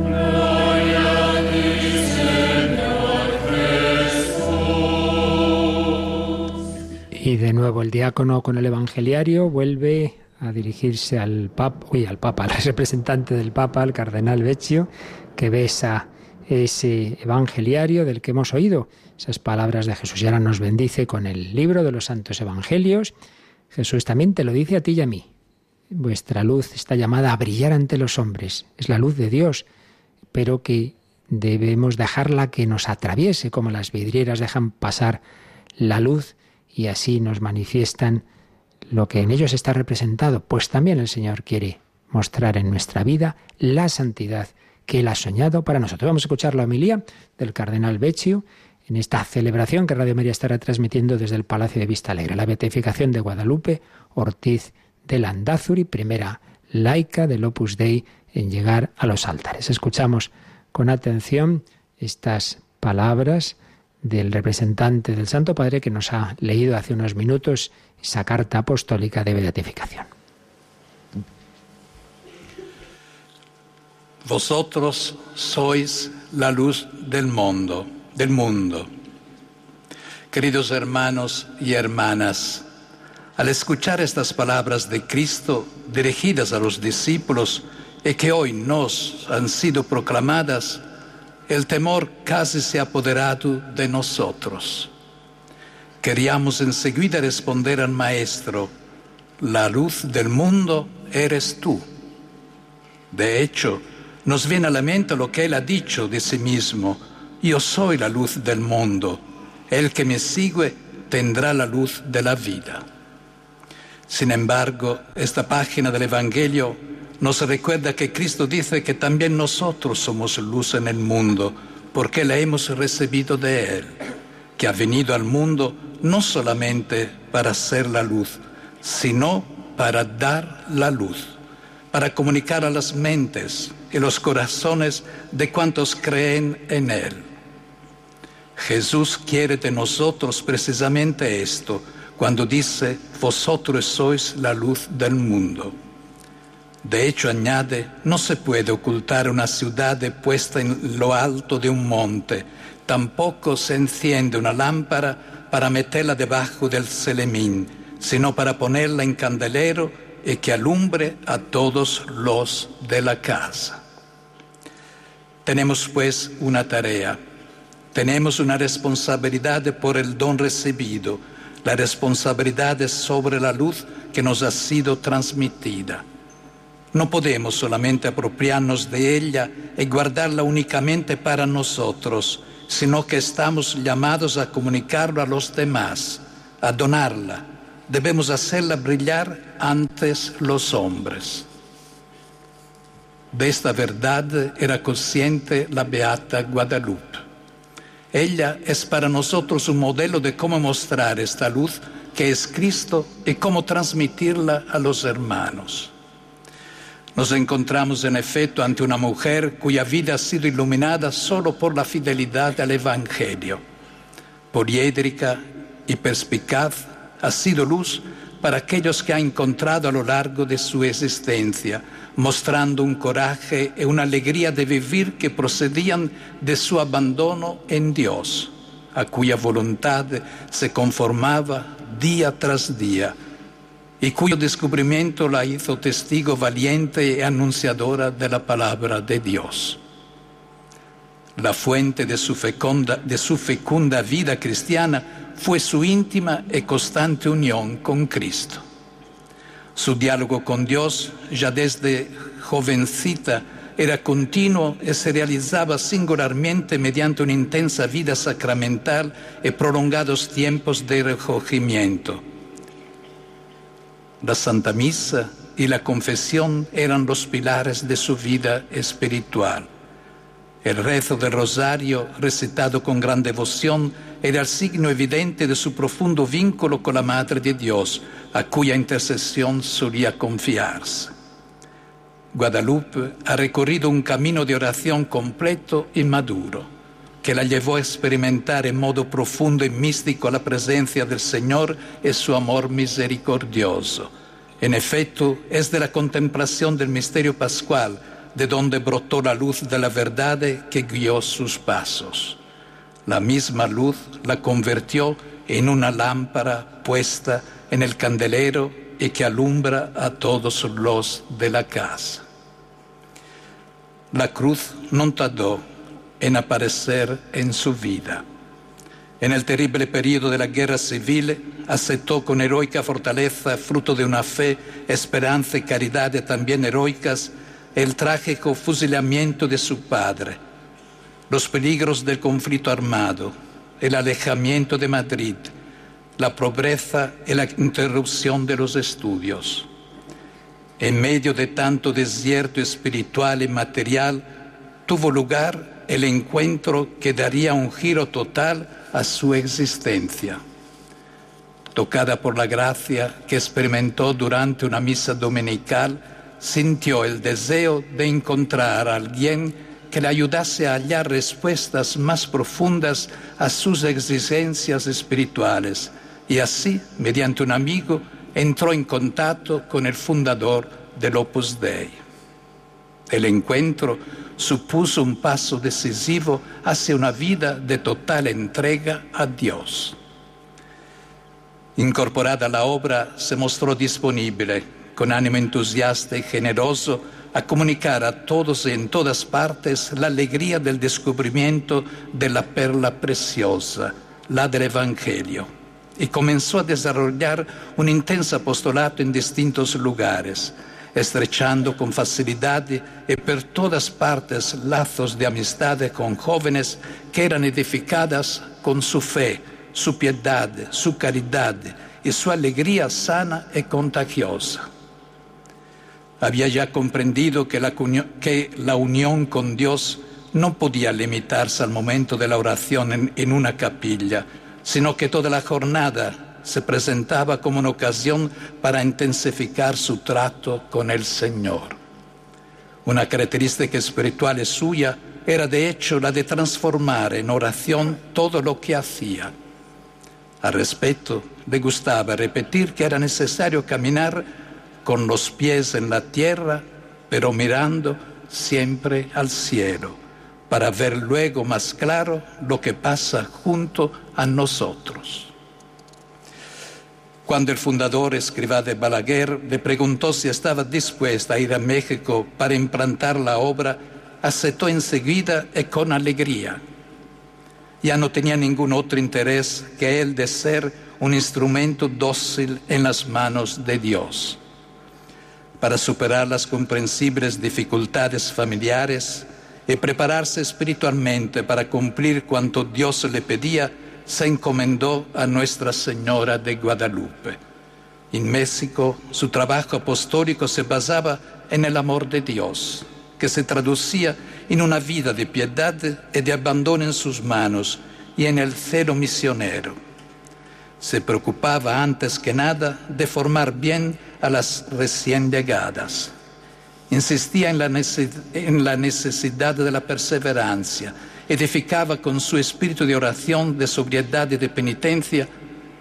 Gloria a ti, Señor Jesús. Y de nuevo el diácono con el evangeliario vuelve a dirigirse al papa, uy, al papa, (laughs) al representante del papa, al cardenal Vecchio, que besa ese evangeliario del que hemos oído, esas palabras de Jesús. Y ahora nos bendice con el libro de los santos evangelios. Jesús también te lo dice a ti y a mí. Vuestra luz está llamada a brillar ante los hombres. Es la luz de Dios, pero que debemos dejarla que nos atraviese, como las vidrieras dejan pasar la luz y así nos manifiestan lo que en ellos está representado. Pues también el Señor quiere mostrar en nuestra vida la santidad que Él ha soñado para nosotros. Vamos a escuchar la homilía del cardenal Vecchio en esta celebración que Radio María estará transmitiendo desde el Palacio de Vista Alegre, la beatificación de Guadalupe Ortiz de Landazuri, primera laica del Opus Dei en llegar a los altares. Escuchamos con atención estas palabras del representante del Santo Padre que nos ha leído hace unos minutos esa carta apostólica de beatificación. Vosotros sois la luz del mundo, del mundo. Queridos hermanos y hermanas, al escuchar estas palabras de Cristo dirigidas a los discípulos y que hoy nos han sido proclamadas, el temor casi se ha apoderado de nosotros. Queríamos enseguida responder al Maestro, la luz del mundo eres tú. De hecho, nos viene a la mente lo que Él ha dicho de sí mismo, yo soy la luz del mundo, el que me sigue tendrá la luz de la vida. Sin embargo, esta página del Evangelio nos recuerda que Cristo dice que también nosotros somos luz en el mundo, porque la hemos recibido de Él, que ha venido al mundo no solamente para ser la luz, sino para dar la luz, para comunicar a las mentes y los corazones de cuantos creen en Él. Jesús quiere de nosotros precisamente esto, cuando dice, vosotros sois la luz del mundo. De hecho, añade, no se puede ocultar una ciudad puesta en lo alto de un monte, tampoco se enciende una lámpara para meterla debajo del celemín, sino para ponerla en candelero y que alumbre a todos los de la casa. Tenemos pues una tarea, tenemos una responsabilidad por el don recibido, la responsabilidad es sobre la luz que nos ha sido transmitida. No podemos solamente apropiarnos de ella y guardarla únicamente para nosotros, sino que estamos llamados a comunicarlo a los demás, a donarla. Debemos hacerla brillar antes los hombres. De esta verdad era consciente la Beata Guadalupe. Ella es para nosotros un modelo de cómo mostrar esta luz que es Cristo y cómo transmitirla a los hermanos. Nos encontramos en efecto ante una mujer cuya vida ha sido iluminada solo por la fidelidad al Evangelio. Poliédrica y perspicaz, ha sido luz para aquellos que ha encontrado a lo largo de su existencia, mostrando un coraje y una alegría de vivir que procedían de su abandono en Dios, a cuya voluntad se conformaba día tras día y cuyo descubrimiento la hizo testigo valiente y anunciadora de la palabra de Dios. La fuente de su fecunda, de su fecunda vida cristiana fue su íntima y constante unión con Cristo. Su diálogo con Dios, ya desde jovencita, era continuo e se realizzava singolarmente mediante un'intensa vita sacramental e prolungados tiempos de recogimiento. La Santa Misa y la confesión eran los pilares de su vida espiritual. El rezo del rosario, recitado con gran devoción, era el signo evidente de su profundo vínculo con la Madre de Dios, a cuya intercesión solía confiarse. Guadalupe ha recorrido un camino de oración completo y maduro, que la llevó a experimentar en modo profundo y místico la presencia del Señor y su amor misericordioso. En efecto, es de la contemplación del misterio pascual de donde brotó la luz de la verdad que guió sus pasos. La misma luz la convirtió en una lámpara puesta en el candelero y que alumbra a todos los de la casa. La cruz no tardó en aparecer en su vida. En el terrible periodo de la guerra civil aceptó con heroica fortaleza, fruto de una fe, esperanza y caridad también heroicas, el trágico fusilamiento de su padre, los peligros del conflicto armado, el alejamiento de Madrid, la pobreza y la interrupción de los estudios. En medio de tanto desierto espiritual y material, tuvo lugar el encuentro que daría un giro total a su existencia. Tocada por la gracia que experimentó durante una misa dominical, sintió el deseo de encontrar a alguien que le ayudase a hallar respuestas más profundas a sus exigencias espirituales y así, mediante un amigo, entró en contacto con el fundador del Opus Dei. El encuentro supuso un paso decisivo hacia una vida de total entrega a Dios. Incorporada a la obra, se mostró disponible con ánimo entusiasta y generoso, a comunicar a todos y en todas partes la alegría del descubrimiento de la perla preciosa, la del Evangelio. Y comenzó a desarrollar un intenso apostolato en distintos lugares, estrechando con facilidad y por todas partes lazos de amistad con jóvenes que eran edificadas con su fe, su piedad, su caridad y su alegría sana y contagiosa había ya comprendido que la, unión con Dios no podía limitarse al momento de la oración en, en una capilla, sino que toda la jornada se presentaba como una ocasión para intensificar su trato con el Señor. Una característica espiritual suya era de hecho la de transformar en oración todo lo que hacía. Al respecto, le gustaba repetir que era necesario caminar con los pies en la tierra, pero mirando siempre al cielo, para ver luego más claro lo que pasa junto a nosotros. Cuando el fundador escriba de Balaguer le preguntó si estaba dispuesta a ir a México para implantar la obra, aceptó enseguida y con alegría. Ya no tenía ningún otro interés que el de ser un instrumento dócil en las manos de Dios para superar las comprensibles dificultades familiares y prepararse espiritualmente para cumplir cuanto Dios le pedía, se encomendó a Nuestra Señora de Guadalupe. En México, su trabajo apostólico se basaba en el amor de Dios, que se traducía en una vida de piedad y de abandono en sus manos y en el celo misionero. Se preocupaba antes que nada de formar bien a las recién llegadas. Insistía en la, necesidad de la perseverancia, edificaba con su espíritu de oración, de sobriedad y de penitencia.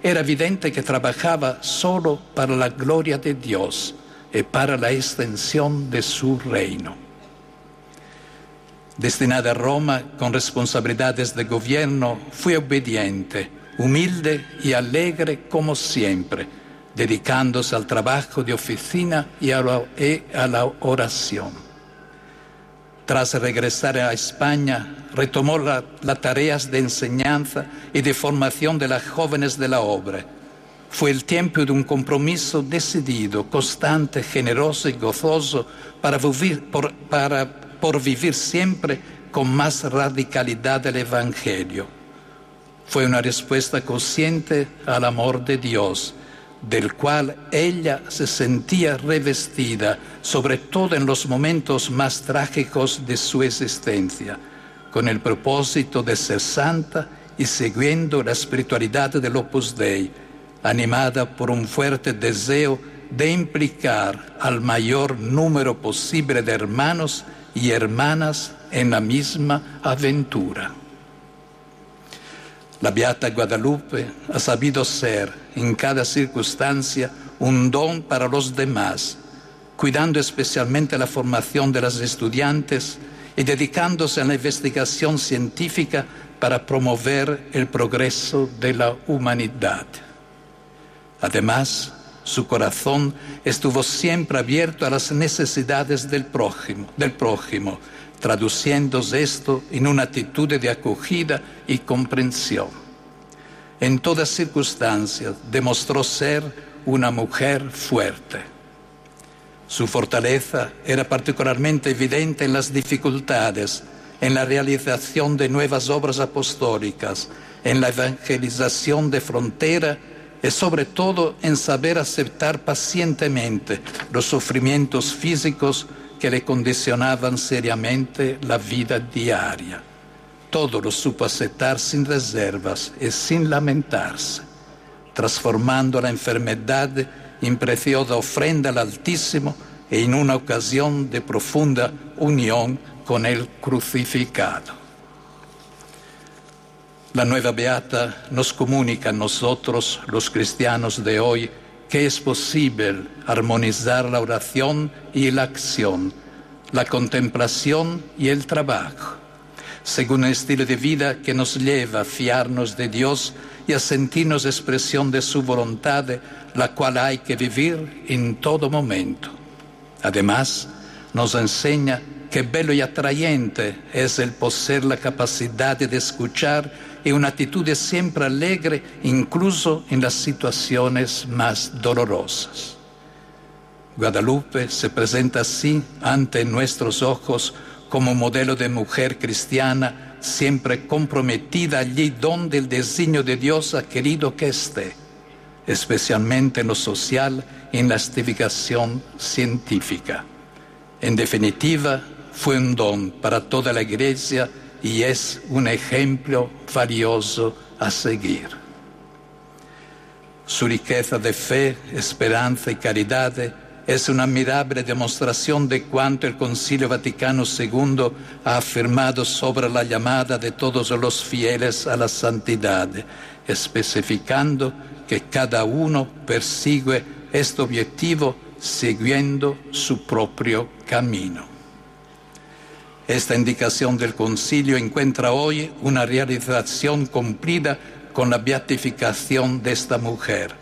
Era evidente que trabajaba solo para la gloria de Dios y para la extensión de su reino. Destinada a Roma con responsabilidades de gobierno, fue obediente, humilde y alegre como siempre dedicándose al trabajo de oficina y a la, oración. Tras regresar a España, retomó las tareas de enseñanza y de formación de las jóvenes de la obra. Fue el tiempo de un compromiso decidido, constante, generoso y gozoso para vivir, para por vivir siempre con más radicalidad el Evangelio. Fue una respuesta consciente al amor de Dios, del cual ella se sentía revestida, sobre todo en los momentos más trágicos de su existencia, con el propósito de ser santa y siguiendo la espiritualidad del Opus Dei, animada por un fuerte deseo de implicar al mayor número posible de hermanos y hermanas en la misma aventura. La Beata Guadalupe ha sabido ser en cada circunstancia un don para los demás, cuidando especialmente la formación de las estudiantes y dedicándose a la investigación científica para promover el progreso de la humanidad. Además, su corazón estuvo siempre abierto a las necesidades del prójimo, del prójimo traduciéndose esto en una actitud de acogida y comprensión. En todas circunstancias demostró ser una mujer fuerte. Su fortaleza era particularmente evidente en las dificultades, en la realización de nuevas obras apostólicas, en la evangelización de frontera y sobre todo en saber aceptar pacientemente los sufrimientos físicos que le condicionaban seriamente la vida diaria. Todo lo supo aceptar sin reservas y sin lamentarse, transformando la enfermedad en preciosa ofrenda al Altísimo e en una ocasión de profunda unión con el crucificado. La nueva Beata nos comunica a nosotros, los cristianos de hoy, que es posible armonizar la oración y la acción, la contemplación y el trabajo, según un estilo de vida que nos lleva a fiarnos de Dios y a sentirnos expresión de su voluntad, la cual hay que vivir en todo momento. Además, nos enseña que bello y atrayente es el poseer la capacidad de escuchar y una actitud siempre alegre, incluso en las situaciones más dolorosas. Guadalupe se presenta así ante nuestros ojos como modelo de mujer cristiana, siempre comprometida allí donde el designio de Dios ha querido que esté, especialmente en lo social y en la investigación científica. En definitiva, fue un don para toda la Iglesia y es un ejemplo valioso a seguir. Su riqueza de fe, esperanza y caridad es una admirable demostración de cuanto el Concilio Vaticano II ha afirmado sobre la llamada de todos los fieles a la santidad, especificando que cada uno persigue este objetivo siguiendo su propio camino. Esta indicación del concilio encuentra hoy una realización cumplida con la beatificación de esta mujer,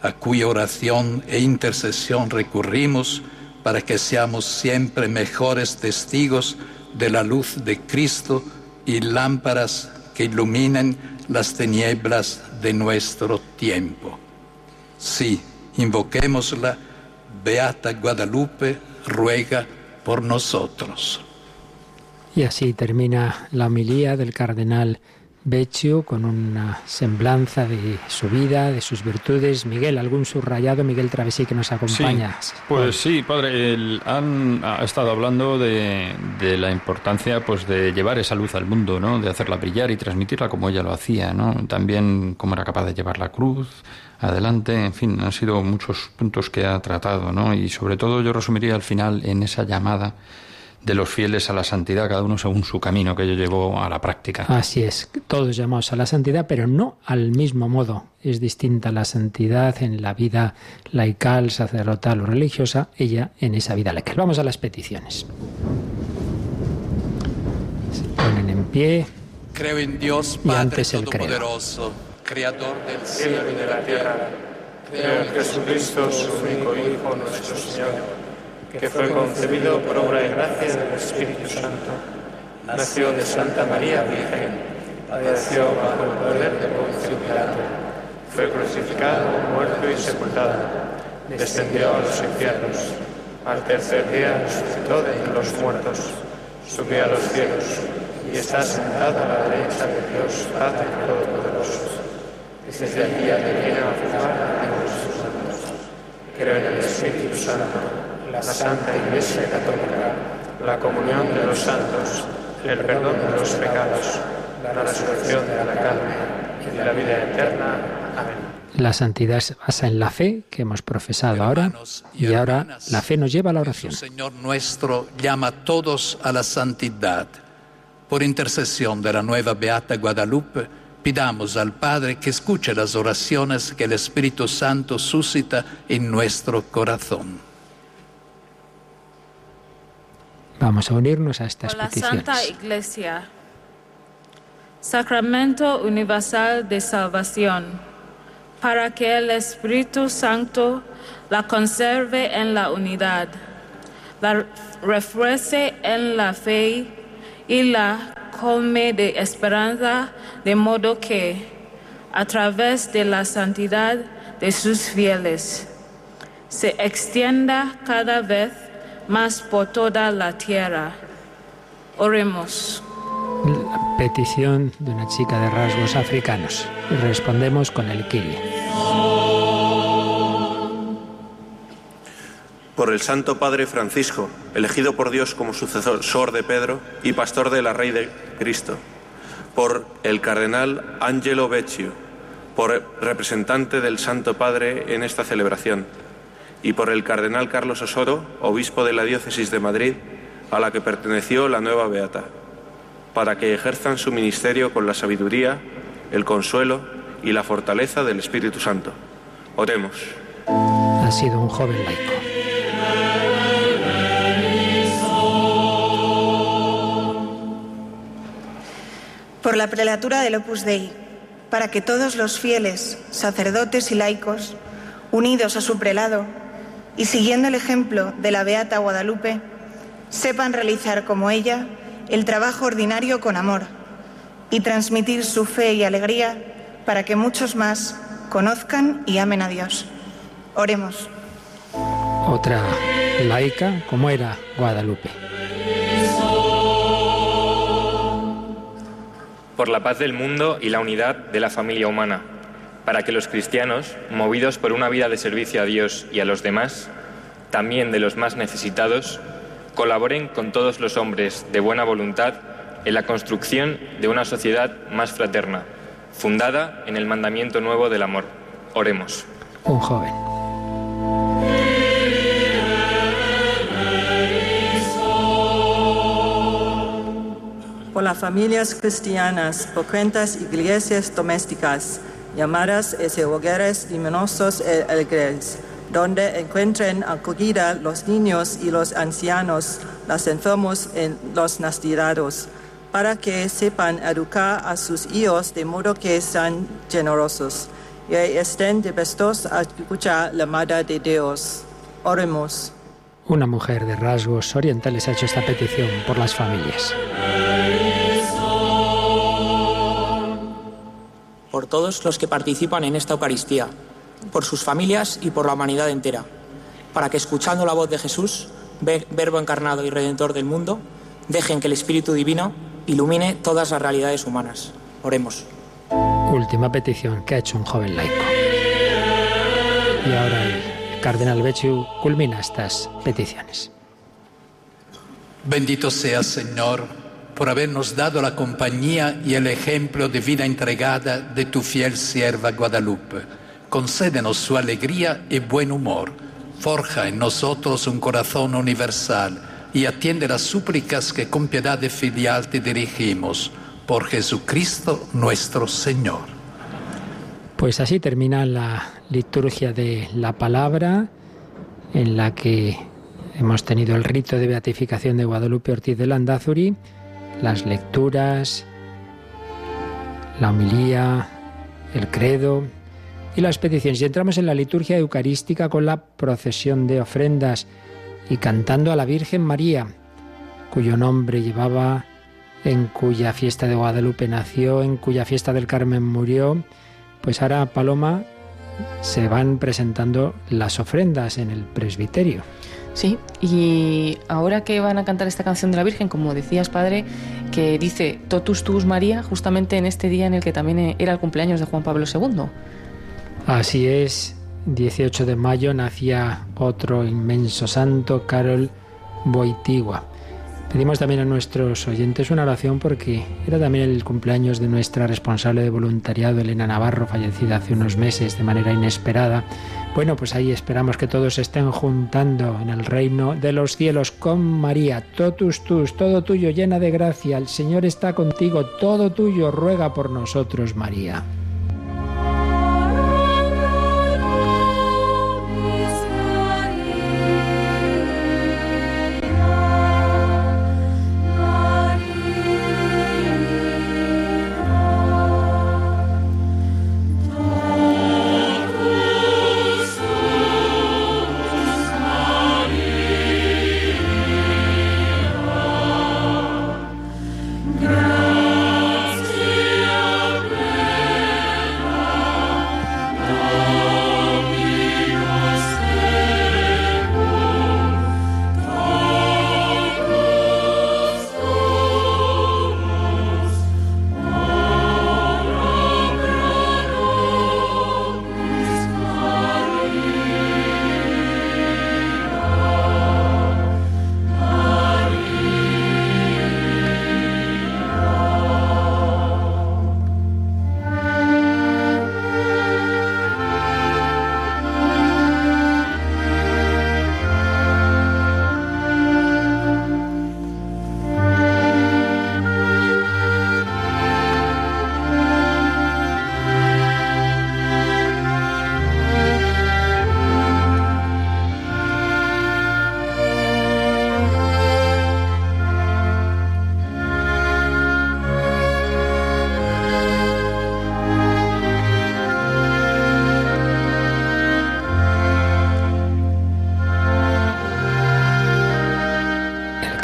a cuya oración e intercesión recurrimos para que seamos siempre mejores testigos de la luz de Cristo y lámparas que iluminen las tinieblas de nuestro tiempo. Sí, invoquémosla, Beata Guadalupe, ruega por nosotros. Y así termina la homilía del cardenal Beccio con una semblanza de su vida, de sus virtudes. Miguel, algún subrayado, Miguel Travesí, que nos acompaña. pues sí, padre, él han ha estado hablando de, de, la importancia pues de llevar esa luz al mundo, ¿no? de hacerla brillar y transmitirla como ella lo hacía, ¿no? también cómo era capaz de llevar la cruz adelante, en fin, han sido muchos puntos que ha tratado, ¿no? y sobre todo yo resumiría al final en esa llamada de los fieles a la santidad, cada uno según su camino que ello llevó a la práctica. Así es, todos llamamos a la santidad, pero no al mismo modo. Es distinta la santidad en la vida laical, sacerdotal o religiosa, ella en esa vida laical. Vamos a las peticiones. Se ponen en pie. Creo en Dios, Padre y antes el Todopoderoso, Creador del cielo y de la tierra. Creo en Jesucristo, su único Hijo, nuestro Señor que fue concebido por obra y gracia del Espíritu Santo. Nació de Santa María Virgen, padeció bajo el poder de Poncio Pilato, fue crucificado, muerto y sepultado, descendió a los infiernos, al tercer día resucitó de los muertos, subió a los cielos y está sentado a la derecha de Dios Padre Todopoderoso. Desde allí ha de venir a juzgar a los santos. Creo en el Espíritu Santo, la Santa Iglesia Católica, la comunión de los santos, el perdón de los pecados, la resurrección de la carne y de la vida eterna. Amén. La santidad se basa en la fe que hemos profesado ahora y ahora la fe nos lleva a la oración. El Señor nuestro llama a todos a la santidad. Por intercesión de la nueva Beata Guadalupe, pidamos al Padre que escuche las oraciones que el Espíritu Santo suscita en nuestro corazón. Vamos a unirnos a estas Por la peticiones. Santa Iglesia, Sacramento Universal de Salvación, para que el Espíritu Santo la conserve en la unidad, la refuerce en la fe y la colme de esperanza, de modo que, a través de la santidad de sus fieles, se extienda cada vez más por toda la tierra. Oremos. La petición de una chica de rasgos africanos. Y respondemos con el Kiri. Por el Santo Padre Francisco, elegido por Dios como sucesor de Pedro y pastor de la Rey de Cristo. Por el Cardenal Angelo Vecchio, por representante del Santo Padre en esta celebración. Y por el Cardenal Carlos Osoro, obispo de la Diócesis de Madrid, a la que perteneció la nueva Beata, para que ejerzan su ministerio con la sabiduría, el consuelo y la fortaleza del Espíritu Santo. Oremos. Ha sido un joven laico. por la prelatura del Opus Dei, para que todos los fieles, sacerdotes y laicos, unidos a su prelado y siguiendo el ejemplo de la Beata Guadalupe, sepan realizar como ella el trabajo ordinario con amor y transmitir su fe y alegría para que muchos más conozcan y amen a Dios. Oremos. Otra laica, como era Guadalupe. por la paz del mundo y la unidad de la familia humana, para que los cristianos, movidos por una vida de servicio a Dios y a los demás, también de los más necesitados, colaboren con todos los hombres de buena voluntad en la construcción de una sociedad más fraterna, fundada en el mandamiento nuevo del amor. Oremos. Un joven. por las familias cristianas, por cuentas iglesias domésticas, llamadas ese hogares luminosos alegres, donde encuentren acogida los niños y los ancianos, los enfermos y los nacidados, para que sepan educar a sus hijos de modo que sean generosos y estén dispuestos a escuchar la Madre de Dios. Oremos. Una mujer de rasgos orientales ha hecho esta petición por las familias. Por todos los que participan en esta Eucaristía, por sus familias y por la humanidad entera, para que escuchando la voz de Jesús, Verbo encarnado y Redentor del mundo, dejen que el Espíritu Divino ilumine todas las realidades humanas. Oremos. Última petición que ha hecho un joven laico. Y ahora el cardenal Becciu culmina estas peticiones. Bendito sea, Señor por habernos dado la compañía y el ejemplo de vida entregada de tu fiel sierva Guadalupe. Concédenos su alegría y buen humor. Forja en nosotros un corazón universal y atiende las súplicas que con piedad filial te dirigimos. Por Jesucristo nuestro Señor. Pues así termina la liturgia de la palabra en la que hemos tenido el rito de beatificación de Guadalupe Ortiz de Landazuri las lecturas, la homilía, el credo y las peticiones. Y entramos en la liturgia eucarística con la procesión de ofrendas y cantando a la Virgen María, cuyo nombre llevaba, en cuya fiesta de Guadalupe nació, en cuya fiesta del Carmen murió. Pues ahora, Paloma, se van presentando las ofrendas en el presbiterio. Sí, y ahora que van a cantar esta canción de la Virgen, como decías, padre, que dice Totus Tuus María, justamente en este día en el que también era el cumpleaños de Juan Pablo II. Así es, 18 de mayo nacía otro inmenso santo, Carol Boitigua. Pedimos también a nuestros oyentes una oración porque era también el cumpleaños de nuestra responsable de voluntariado, Elena Navarro, fallecida hace unos meses de manera inesperada. Bueno, pues ahí esperamos que todos estén juntando en el reino de los cielos con María, totus tus, todo tuyo, llena de gracia. El Señor está contigo, todo tuyo, ruega por nosotros, María.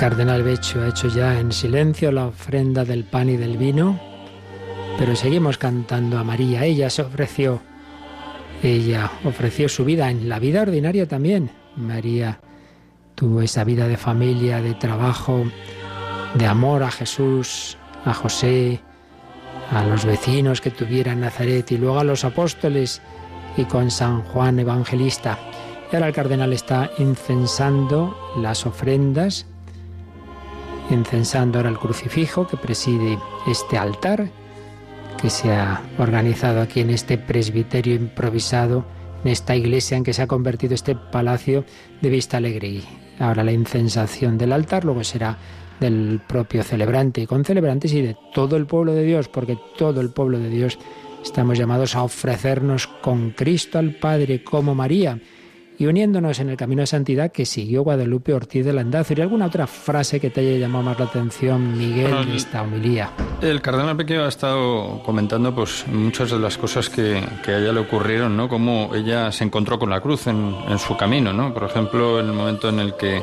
Cardenal Becho ha hecho ya en silencio la ofrenda del pan y del vino, pero seguimos cantando a María. Ella se ofreció, ella ofreció su vida en la vida ordinaria también. María tuvo esa vida de familia, de trabajo, de amor a Jesús, a José, a los vecinos que tuvieran Nazaret y luego a los apóstoles y con San Juan Evangelista. Y ahora el cardenal está incensando las ofrendas incensando ahora el crucifijo que preside este altar que se ha organizado aquí en este presbiterio improvisado, en esta iglesia en que se ha convertido este palacio de Vista Alegre. Ahora la incensación del altar, luego será del propio celebrante y con celebrantes y de todo el pueblo de Dios, porque todo el pueblo de Dios estamos llamados a ofrecernos con Cristo al Padre como María y uniéndonos en el camino de santidad que siguió Guadalupe Ortiz de Landazo. ¿Y alguna otra frase que te haya llamado más la atención, Miguel, de esta homilía? El cardenal Pequeño ha estado comentando pues muchas de las cosas que, a ella le ocurrieron, ¿no? Cómo ella se encontró con la cruz en, su camino, ¿no? Por ejemplo, en el momento en el que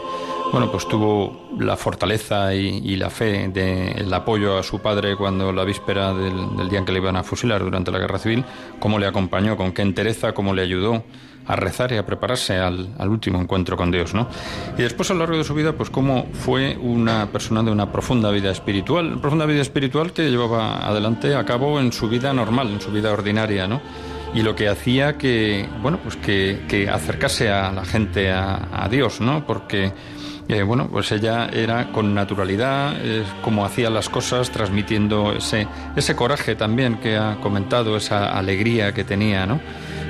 bueno, pues tuvo la fortaleza y, la fe del apoyo a su padre cuando la víspera del, del, día en que le iban a fusilar durante la guerra civil, cómo le acompañó, con qué entereza, cómo le ayudó a rezar y a prepararse al, último encuentro con Dios, ¿no? Y después a lo largo de su vida, pues cómo fue una persona de una profunda vida espiritual, profunda vida espiritual que llevaba adelante a cabo en su vida normal, en su vida ordinaria, ¿no? y lo que hacía que bueno pues que, que acercase a la gente a, Dios no porque eh, bueno pues ella era con naturalidad como hacía las cosas transmitiendo ese ese coraje también que ha comentado esa alegría que tenía no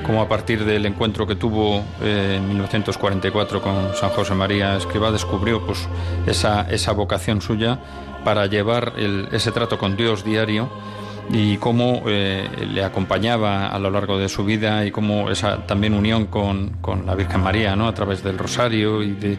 como a partir del encuentro que tuvo eh, en 1944 con San José María Escriba descubrió pues esa, esa vocación suya para llevar ese trato con Dios diario y cómo eh, le acompañaba a lo largo de su vida y cómo esa también unión con, con la Virgen María, ¿no? A través del rosario y de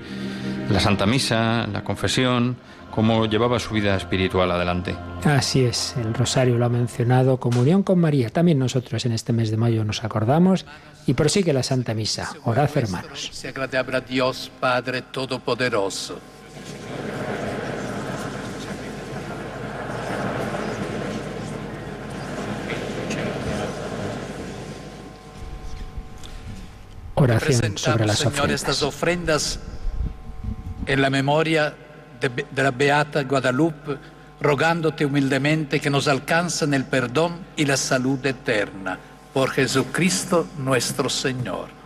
la Santa Misa, la confesión, cómo llevaba su vida espiritual adelante. Así es, el rosario lo ha mencionado, comunión con María. También nosotros en este mes de mayo nos acordamos y prosigue la Santa Misa. Orad, hermanos. Se a Dios Padre Todopoderoso. Oración sobre las ofrendas. estas ofrendas en la memoria de, de la Beata Guadalupe, rogándote humildemente que nos alcancen el perdón y la salud eterna. Por Jesucristo nuestro Señor.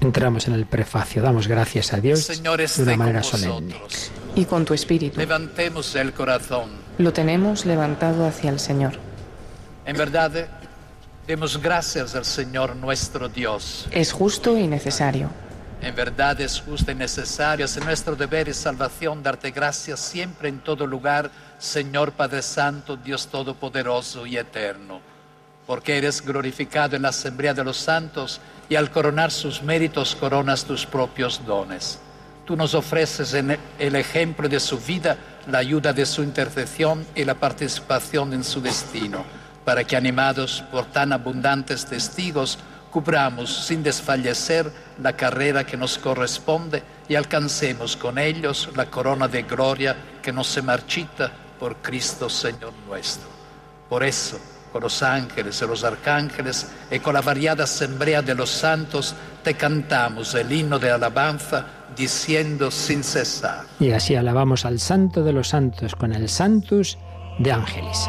Entramos en el prefacio, damos gracias a Dios Señor de una manera solemne. Y con tu espíritu. Levantemos el corazón. Lo tenemos levantado hacia el Señor. En verdad, demos gracias al Señor nuestro Dios. Es justo y necesario. En verdad es justo y necesario, es nuestro deber y salvación darte gracias siempre en todo lugar, Señor Padre Santo, Dios Todopoderoso y Eterno, porque eres glorificado en la asamblea de los santos y al coronar sus méritos coronas tus propios dones. Tú nos ofreces el ejemplo de su vida la ayuda de su intercesión y la participación en su destino, para que animados por tan abundantes testigos, cubramos sin desfallecer la carrera que nos corresponde y alcancemos con ellos la corona de gloria que no se marchita por Cristo Señor nuestro. Por eso, con los ángeles y los arcángeles y con la variada asamblea de los santos, te cantamos el himno de alabanza diciendo sin cesar. Y así alabamos al Santo de los Santos con el Santus de Ángeles.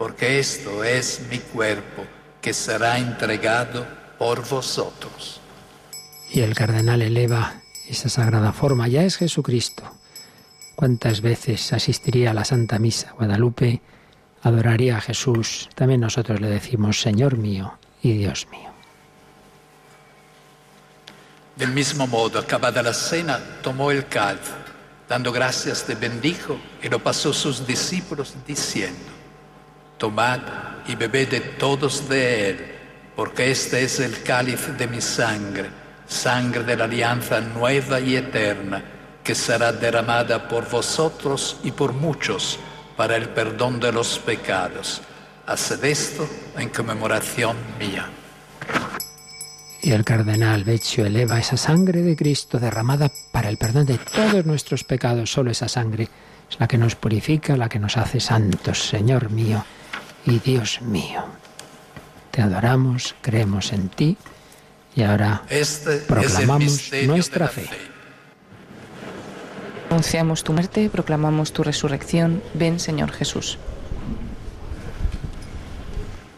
porque esto es mi cuerpo que será entregado por vosotros. Y el cardenal eleva esa sagrada forma, ya es Jesucristo. ¿Cuántas veces asistiría a la Santa Misa? Guadalupe adoraría a Jesús. También nosotros le decimos, Señor mío y Dios mío. Del mismo modo, acabada la cena, tomó el cáliz, dando gracias te bendijo y lo pasó a sus discípulos diciendo, tomad y bebed de todos de él, porque este es el cáliz de mi sangre, sangre de la alianza nueva y eterna, que será derramada por vosotros y por muchos para el perdón de los pecados. Haced esto en conmemoración mía. Y el cardenal Vecchio eleva esa sangre de Cristo derramada para el perdón de todos nuestros pecados. Solo esa sangre es la que nos purifica, la que nos hace santos, Señor mío y Dios mío. Te adoramos, creemos en ti y ahora Este proclamamos nuestra la fe. Anunciamos tu muerte, proclamamos tu resurrección. Ven, Señor Jesús.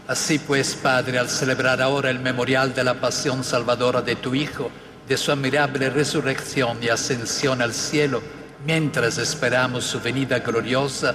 Así pues, Padre, al celebrar ahora el memorial de la pasión salvadora de tu Hijo, de su admirable resurrección y ascensión al cielo, mientras esperamos su venida gloriosa,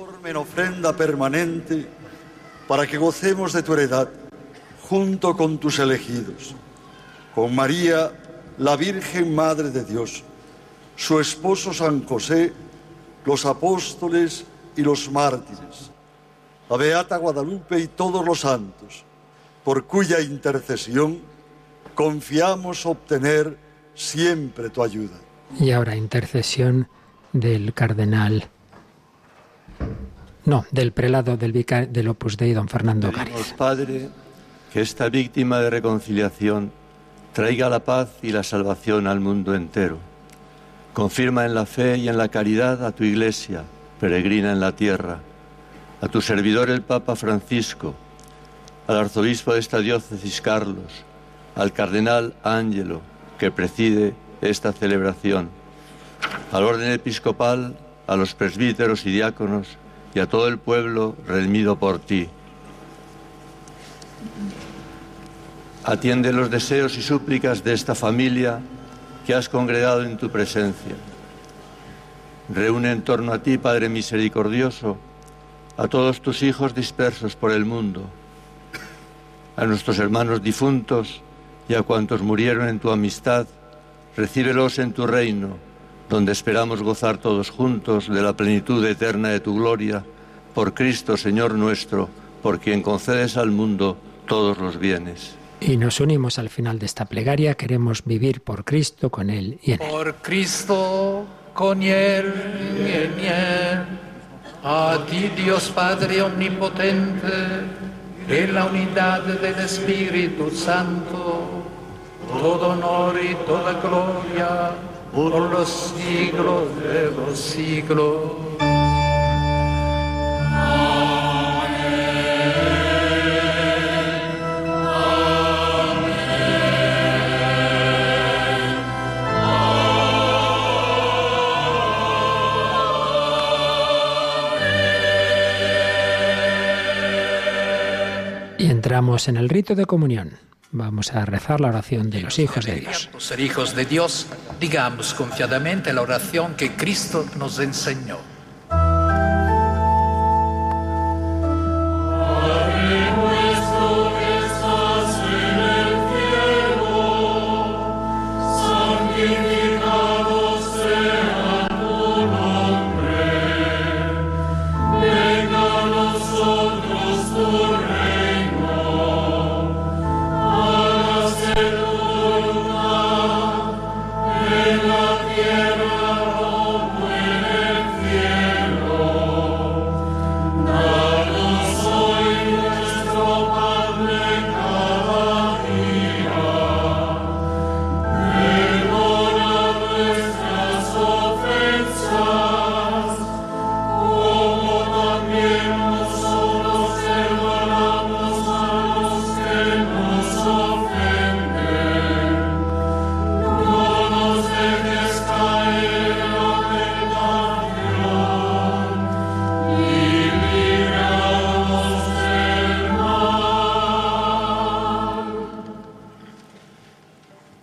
En ofrenda permanente para que gocemos de tu heredad junto con tus elegidos, con María, la Virgen Madre de Dios, su esposo San José, los apóstoles y los mártires, la Beata Guadalupe y todos los santos, por cuya intercesión confiamos obtener siempre tu ayuda. Y ahora intercesión del cardenal. No, del prelado del, vica- del Opus Dei, don Fernando. Pedimos, Padre, que esta víctima de reconciliación traiga la paz y la salvación al mundo entero. Confirma en la fe y en la caridad a tu Iglesia, peregrina en la tierra, a tu servidor el Papa Francisco, al arzobispo de esta diócesis Carlos, al cardenal Ángelo, que preside esta celebración, al orden episcopal, a los presbíteros y diáconos y a todo el pueblo redimido por ti. Atiende los deseos y súplicas de esta familia que has congregado en tu presencia. Reúne en torno a ti, Padre misericordioso, a todos tus hijos dispersos por el mundo, a nuestros hermanos difuntos y a cuantos murieron en tu amistad, recíbelos en tu reino, donde esperamos gozar todos juntos de la plenitud eterna de tu gloria, por Cristo Señor nuestro, por quien concedes al mundo todos los bienes. Y nos unimos al final de esta plegaria. Queremos vivir por Cristo, con Él y en Él. Por Cristo, con Él y en Él, a ti Dios Padre Omnipotente, en la unidad del Espíritu Santo, todo honor y toda gloria por los siglos de los siglos. Y entramos en el rito de comunión. Vamos a rezar la oración de los hijos de Dios. Ser hijos de Dios, digamos confiadamente la oración que Cristo nos enseñó.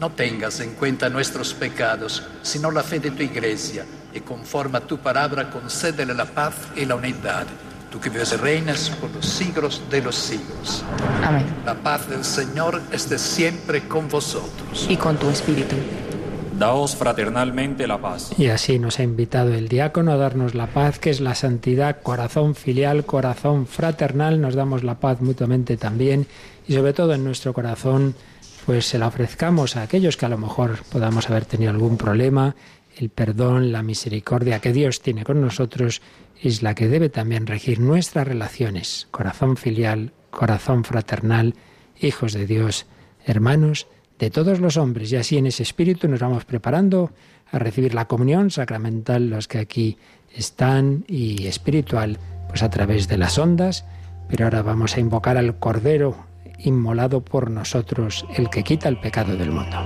No tengas en cuenta nuestros pecados, sino la fe de tu iglesia, y conforme a tu palabra concédele la paz y la unidad. Tú que vives y reinas por los siglos de los siglos. Amén. La paz del Señor esté siempre con vosotros. Y con tu espíritu. Daos fraternalmente la paz. Y así nos ha invitado el diácono a darnos la paz, que es la santidad, corazón filial, corazón fraternal. Nos damos la paz mutuamente también y sobre todo en nuestro corazón, pues se la ofrezcamos a aquellos que a lo mejor podamos haber tenido algún problema. El perdón, la misericordia que Dios tiene con nosotros es la que debe también regir nuestras relaciones. Corazón filial, corazón fraternal, hijos de Dios, hermanos de todos los hombres. Y así en ese espíritu nos vamos preparando a recibir la comunión sacramental, los que aquí están, y espiritual, pues a través de las ondas. Pero ahora vamos a invocar al Cordero inmolado por nosotros, el que quita el pecado del mundo.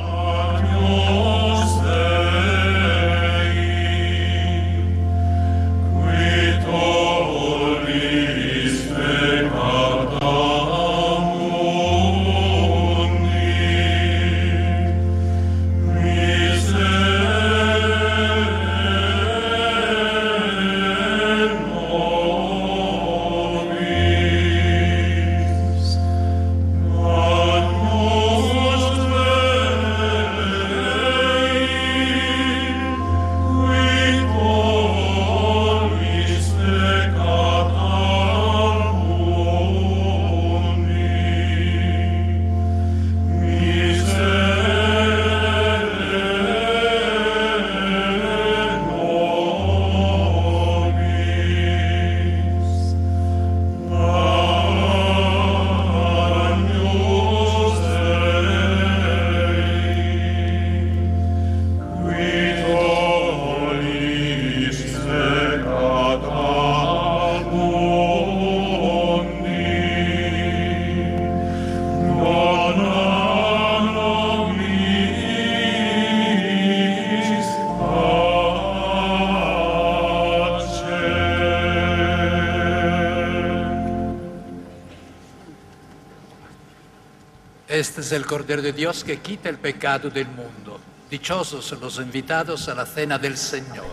Es el Cordero de Dios que quita el pecado del mundo. Dichosos los invitados a la cena del Señor.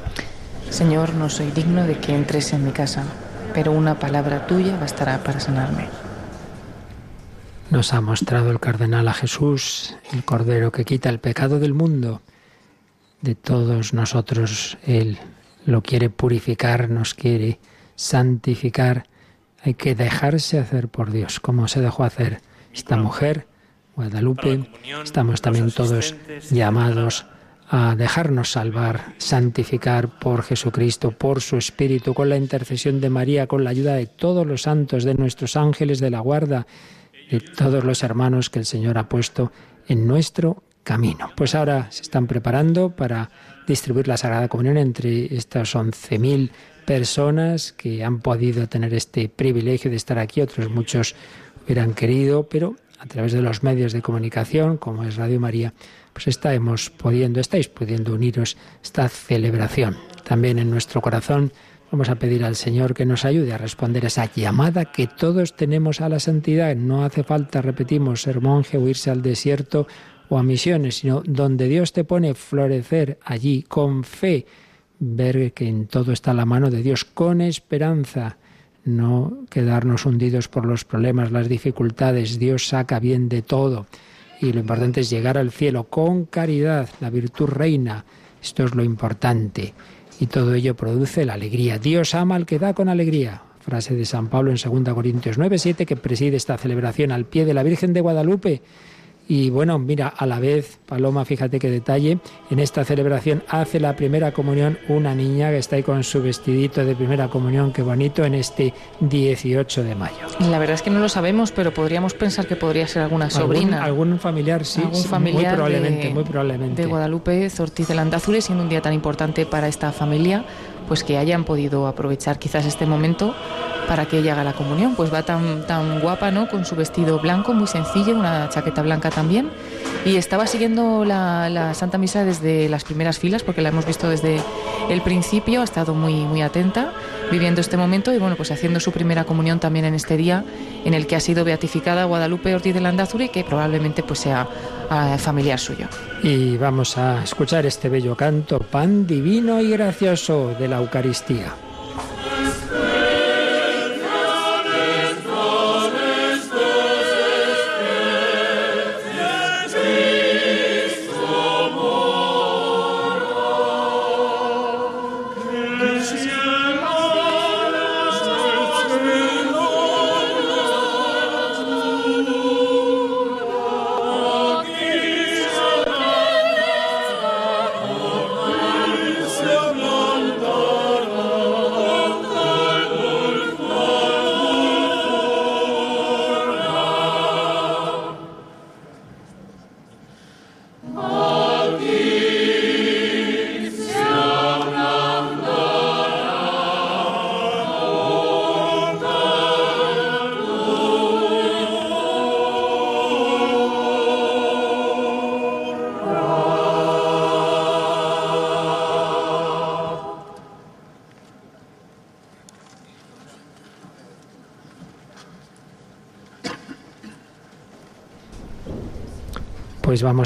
Señor, no soy digno de que entres en mi casa, pero una palabra tuya bastará para sanarme. Nos ha mostrado el cardenal a Jesús, el Cordero que quita el pecado del mundo. De todos nosotros, Él lo quiere purificar, nos quiere santificar. Hay que dejarse hacer por Dios, como se dejó hacer esta mujer Guadalupe, estamos también todos llamados a dejarnos salvar, santificar por Jesucristo, por su Espíritu, con la intercesión de María, con la ayuda de todos los santos, de nuestros ángeles de la guarda, de todos los hermanos que el Señor ha puesto en nuestro camino. Pues ahora se están preparando para distribuir la Sagrada Comunión entre estas 11.000 personas que han podido tener este privilegio de estar aquí, otros muchos hubieran querido, pero a través de los medios de comunicación, como es Radio María, pues estamos pudiendo, estáis pudiendo uniros esta celebración. También en nuestro corazón vamos a pedir al Señor que nos ayude a responder esa llamada que todos tenemos a la santidad. No hace falta, repetimos, ser monje o irse al desierto o a misiones, sino donde Dios te pone florecer allí con fe, ver que en todo está la mano de Dios, con esperanza no quedarnos hundidos por los problemas, las dificultades. Dios saca bien de todo. Y lo importante es llegar al cielo con caridad. La virtud reina. Esto es lo importante. Y todo ello produce la alegría. Dios ama al que da con alegría. Frase de San Pablo en 2 Corintios 9, 7, que preside esta celebración al pie de la Virgen de Guadalupe y bueno, mira, a la vez, Paloma, fíjate qué detalle, en esta celebración hace la primera comunión una niña que está ahí con su vestidito de primera comunión, qué bonito, en este 18 de mayo. La verdad es que no lo sabemos, pero podríamos pensar que podría ser alguna sobrina. Algún, familiar, sí, algún familiar muy probablemente, de, muy probablemente. De Guadalupe, Ortiz de Landazuri, siendo un día tan importante para esta familia pues que hayan podido aprovechar quizás este momento para que ella haga la comunión. Pues va tan, tan guapa, ¿no? Con su vestido blanco, muy sencillo, una chaqueta blanca también. Y estaba siguiendo la, la Santa Misa desde las primeras filas, porque la hemos visto desde el principio, ha estado muy, muy atenta, viviendo este momento y bueno, pues haciendo su primera comunión también en este día en el que ha sido beatificada Guadalupe Ortiz de Landazuri, que probablemente pues sea ah, familiar suyo. Y vamos a escuchar este bello canto, pan divino y gracioso de la Eucaristía.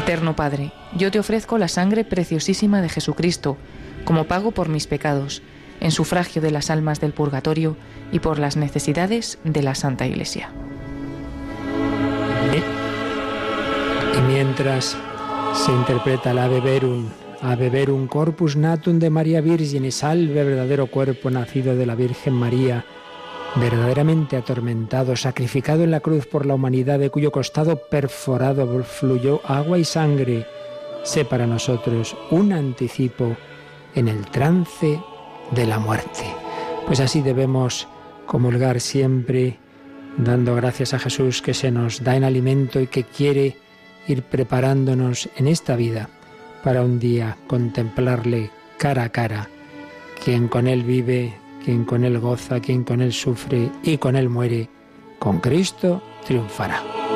Eterno Padre, yo te ofrezco la sangre preciosísima de Jesucristo como pago por mis pecados, en sufragio de las almas del purgatorio y por las necesidades de la Santa Iglesia. Y mientras se interpreta la Verum, a corpus natum de María Virgen, salve verdadero cuerpo nacido de la Virgen María, verdaderamente atormentado, sacrificado en la cruz por la humanidad, de cuyo costado perforado fluyó agua y sangre, sé para nosotros un anticipo en el trance de la muerte. Pues así debemos comulgar siempre, dando gracias a Jesús que se nos da en alimento y que quiere ir preparándonos en esta vida para un día contemplarle cara a cara. Quien con Él vive quien con Él goza, quien con Él sufre y con Él muere, con Cristo triunfará.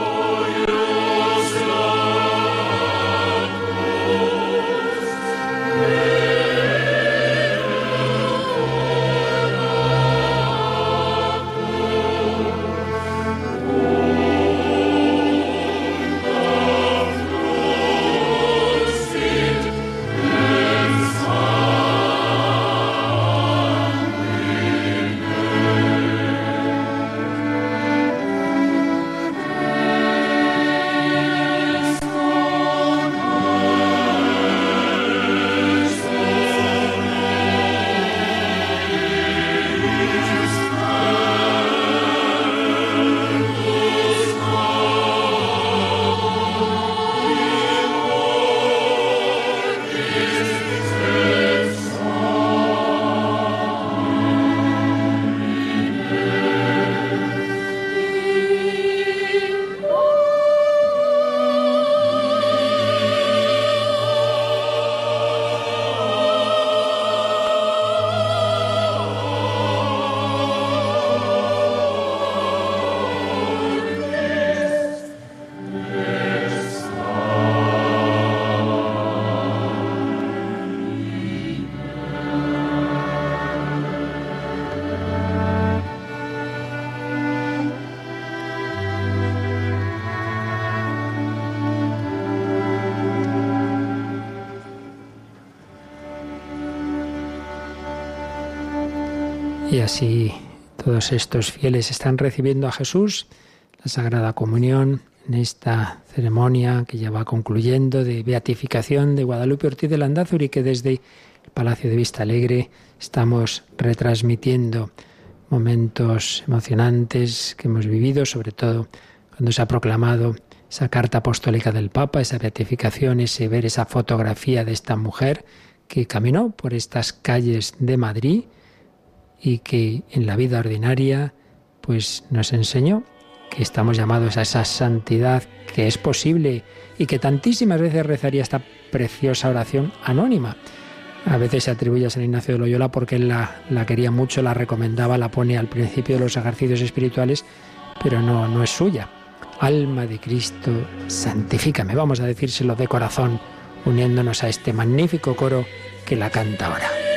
Así todos estos fieles están recibiendo a Jesús, la Sagrada Comunión, en esta ceremonia que ya va concluyendo de beatificación de Guadalupe Ortiz de Landázuri, que desde Palacio de Vista Alegre estamos retransmitiendo momentos emocionantes que hemos vivido, sobre todo cuando se ha proclamado esa carta apostólica del Papa, esa beatificación, ese ver esa fotografía de esta mujer que caminó por estas calles de Madrid y que en la vida ordinaria pues nos enseñó que estamos llamados a esa santidad que es posible y que tantísimas veces rezaría esta preciosa oración anónima. A veces se atribuye a San Ignacio de Loyola porque él la, la quería mucho, la recomendaba, la pone al principio de los ejercicios espirituales, pero no, no es suya. Alma de Cristo, santifícame. Vamos a decírselo de corazón, uniéndonos a este magnífico coro que la canta ahora.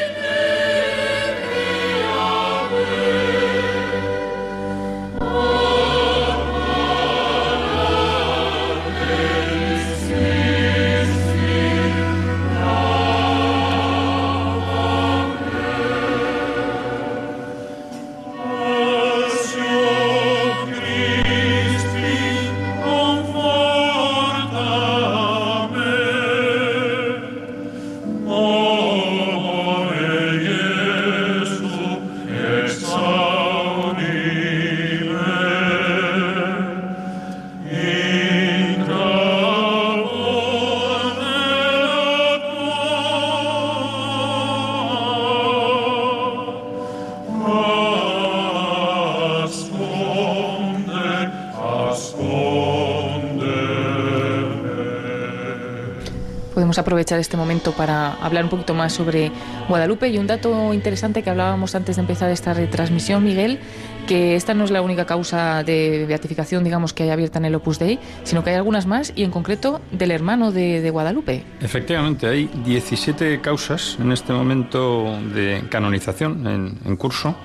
Aprovechar este momento para hablar un poquito más sobre Guadalupe y un dato interesante que hablábamos antes de empezar esta retransmisión, Miguel, que esta no es la única causa de beatificación, digamos, que hay abierta en el Opus Dei, sino que hay algunas más y en concreto del hermano de, Guadalupe. Efectivamente, hay 17 causas en este momento de canonización en, en curso,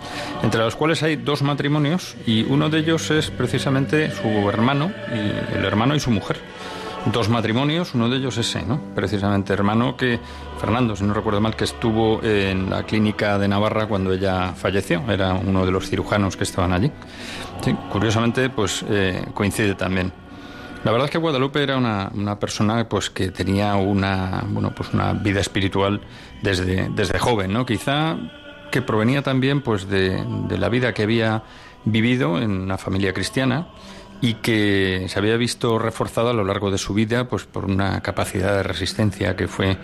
entre las cuales hay dos matrimonios y uno de ellos es precisamente su hermano, y el hermano y su mujer dos matrimonios, uno de ellos ese, ¿no? Precisamente hermano que, Fernando, si no recuerdo mal, que estuvo en la clínica de Navarra cuando ella falleció, era uno de los cirujanos que estaban allí. Curiosamente, pues eh, coincide también. La verdad es que Guadalupe era una, una, persona pues que tenía una, bueno, pues una vida espiritual desde, desde joven, ¿no? Quizá que provenía también pues de, de la vida que había vivido en una familia cristiana y que se había visto reforzado a lo largo de su vida pues por una capacidad de resistencia que fue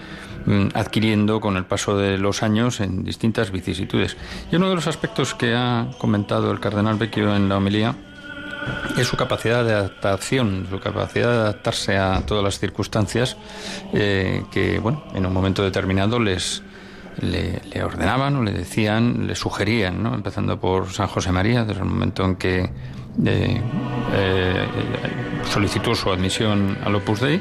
mm, adquiriendo con el paso de los años en distintas vicisitudes. Y uno de los aspectos que ha comentado el cardenal Vecchio en la homilía es su capacidad de adaptación, su capacidad de adaptarse a todas las circunstancias eh, que, bueno, en un momento determinado les, le, ordenaban o le decían, le sugerían, ¿no? empezando por San José María, desde el momento en que eh, solicitó su admisión al Opus Dei,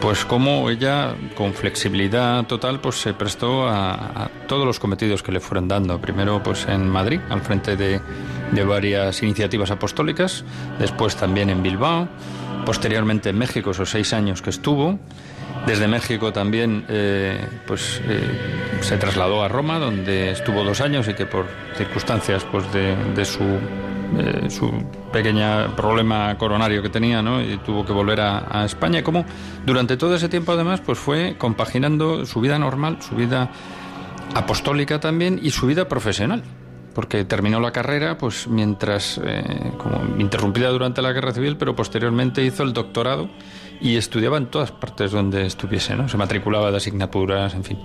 pues como ella con flexibilidad total pues se prestó a, todos los cometidos que le fueron dando. Primero pues en Madrid, al frente de, de varias iniciativas apostólicas, después también en Bilbao, posteriormente en México, esos seis años que estuvo. Desde México también eh, pues, eh, se trasladó a Roma, donde estuvo dos años y que por circunstancias pues, de, su pequeña problema coronario que tenía, ¿no? Y tuvo que volver a, España. Como durante todo ese tiempo, además, pues fue compaginando su vida normal, su vida apostólica también y su vida profesional. Porque terminó la carrera, pues mientras, eh, como interrumpida durante la guerra civil, pero posteriormente hizo el doctorado y estudiaba en todas partes donde estuviese, ¿no? Se matriculaba de asignaturas, en fin.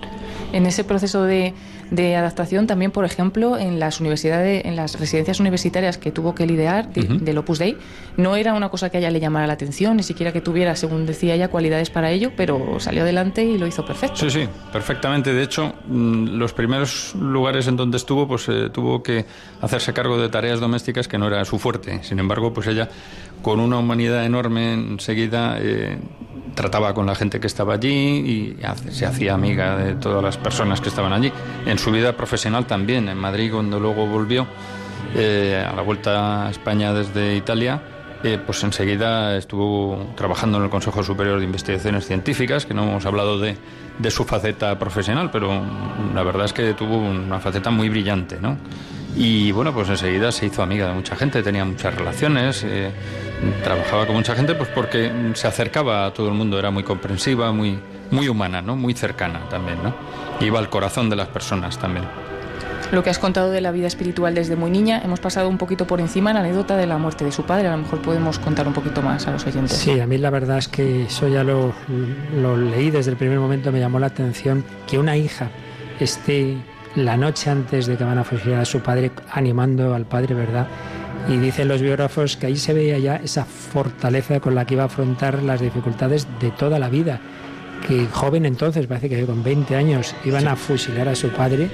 En ese proceso de de adaptación también, por ejemplo, en las universidades, en las residencias universitarias que tuvo que lidiar del Opus Dei, no era una cosa que a ella le llamara la atención, ni siquiera que tuviera, según decía ella, cualidades para ello, pero salió adelante y lo hizo perfecto. Sí, sí, perfectamente. De hecho, mm, los primeros lugares en donde estuvo, pues eh, tuvo que hacerse cargo de tareas domésticas que no era su fuerte. Sin embargo, pues ella, con una humanidad enorme, enseguida eh, trataba con la gente que estaba allí y se hacía amiga de todas las personas que estaban allí. En su vida profesional también, en Madrid, cuando luego volvió eh, a la vuelta a España desde Italia, eh, pues enseguida estuvo trabajando en el Consejo Superior de Investigaciones Científicas, que no hemos hablado de, de su faceta profesional, pero la verdad es que tuvo una faceta muy brillante, ¿no? Y bueno, pues enseguida se hizo amiga de mucha gente, tenía muchas relaciones, eh, trabajaba con mucha gente, pues porque se acercaba a todo el mundo, era muy comprensiva, muy, muy humana, ¿no? Muy cercana también, ¿no? Iba al corazón de las personas también. Lo que has contado de la vida espiritual desde muy niña, hemos pasado un poquito por encima la anécdota de la muerte de su padre. A lo mejor podemos contar un poquito más a los oyentes. Sí, a mí la verdad es que eso ya lo, lo leí desde el primer momento, me llamó la atención que una hija esté la noche antes de que van a fusilar a su padre animando al padre, ¿verdad? Y dicen los biógrafos que ahí se veía ya esa fortaleza con la que iba a afrontar las dificultades de toda la vida que joven entonces, parece que con 20 años, iban a fusilar a su padre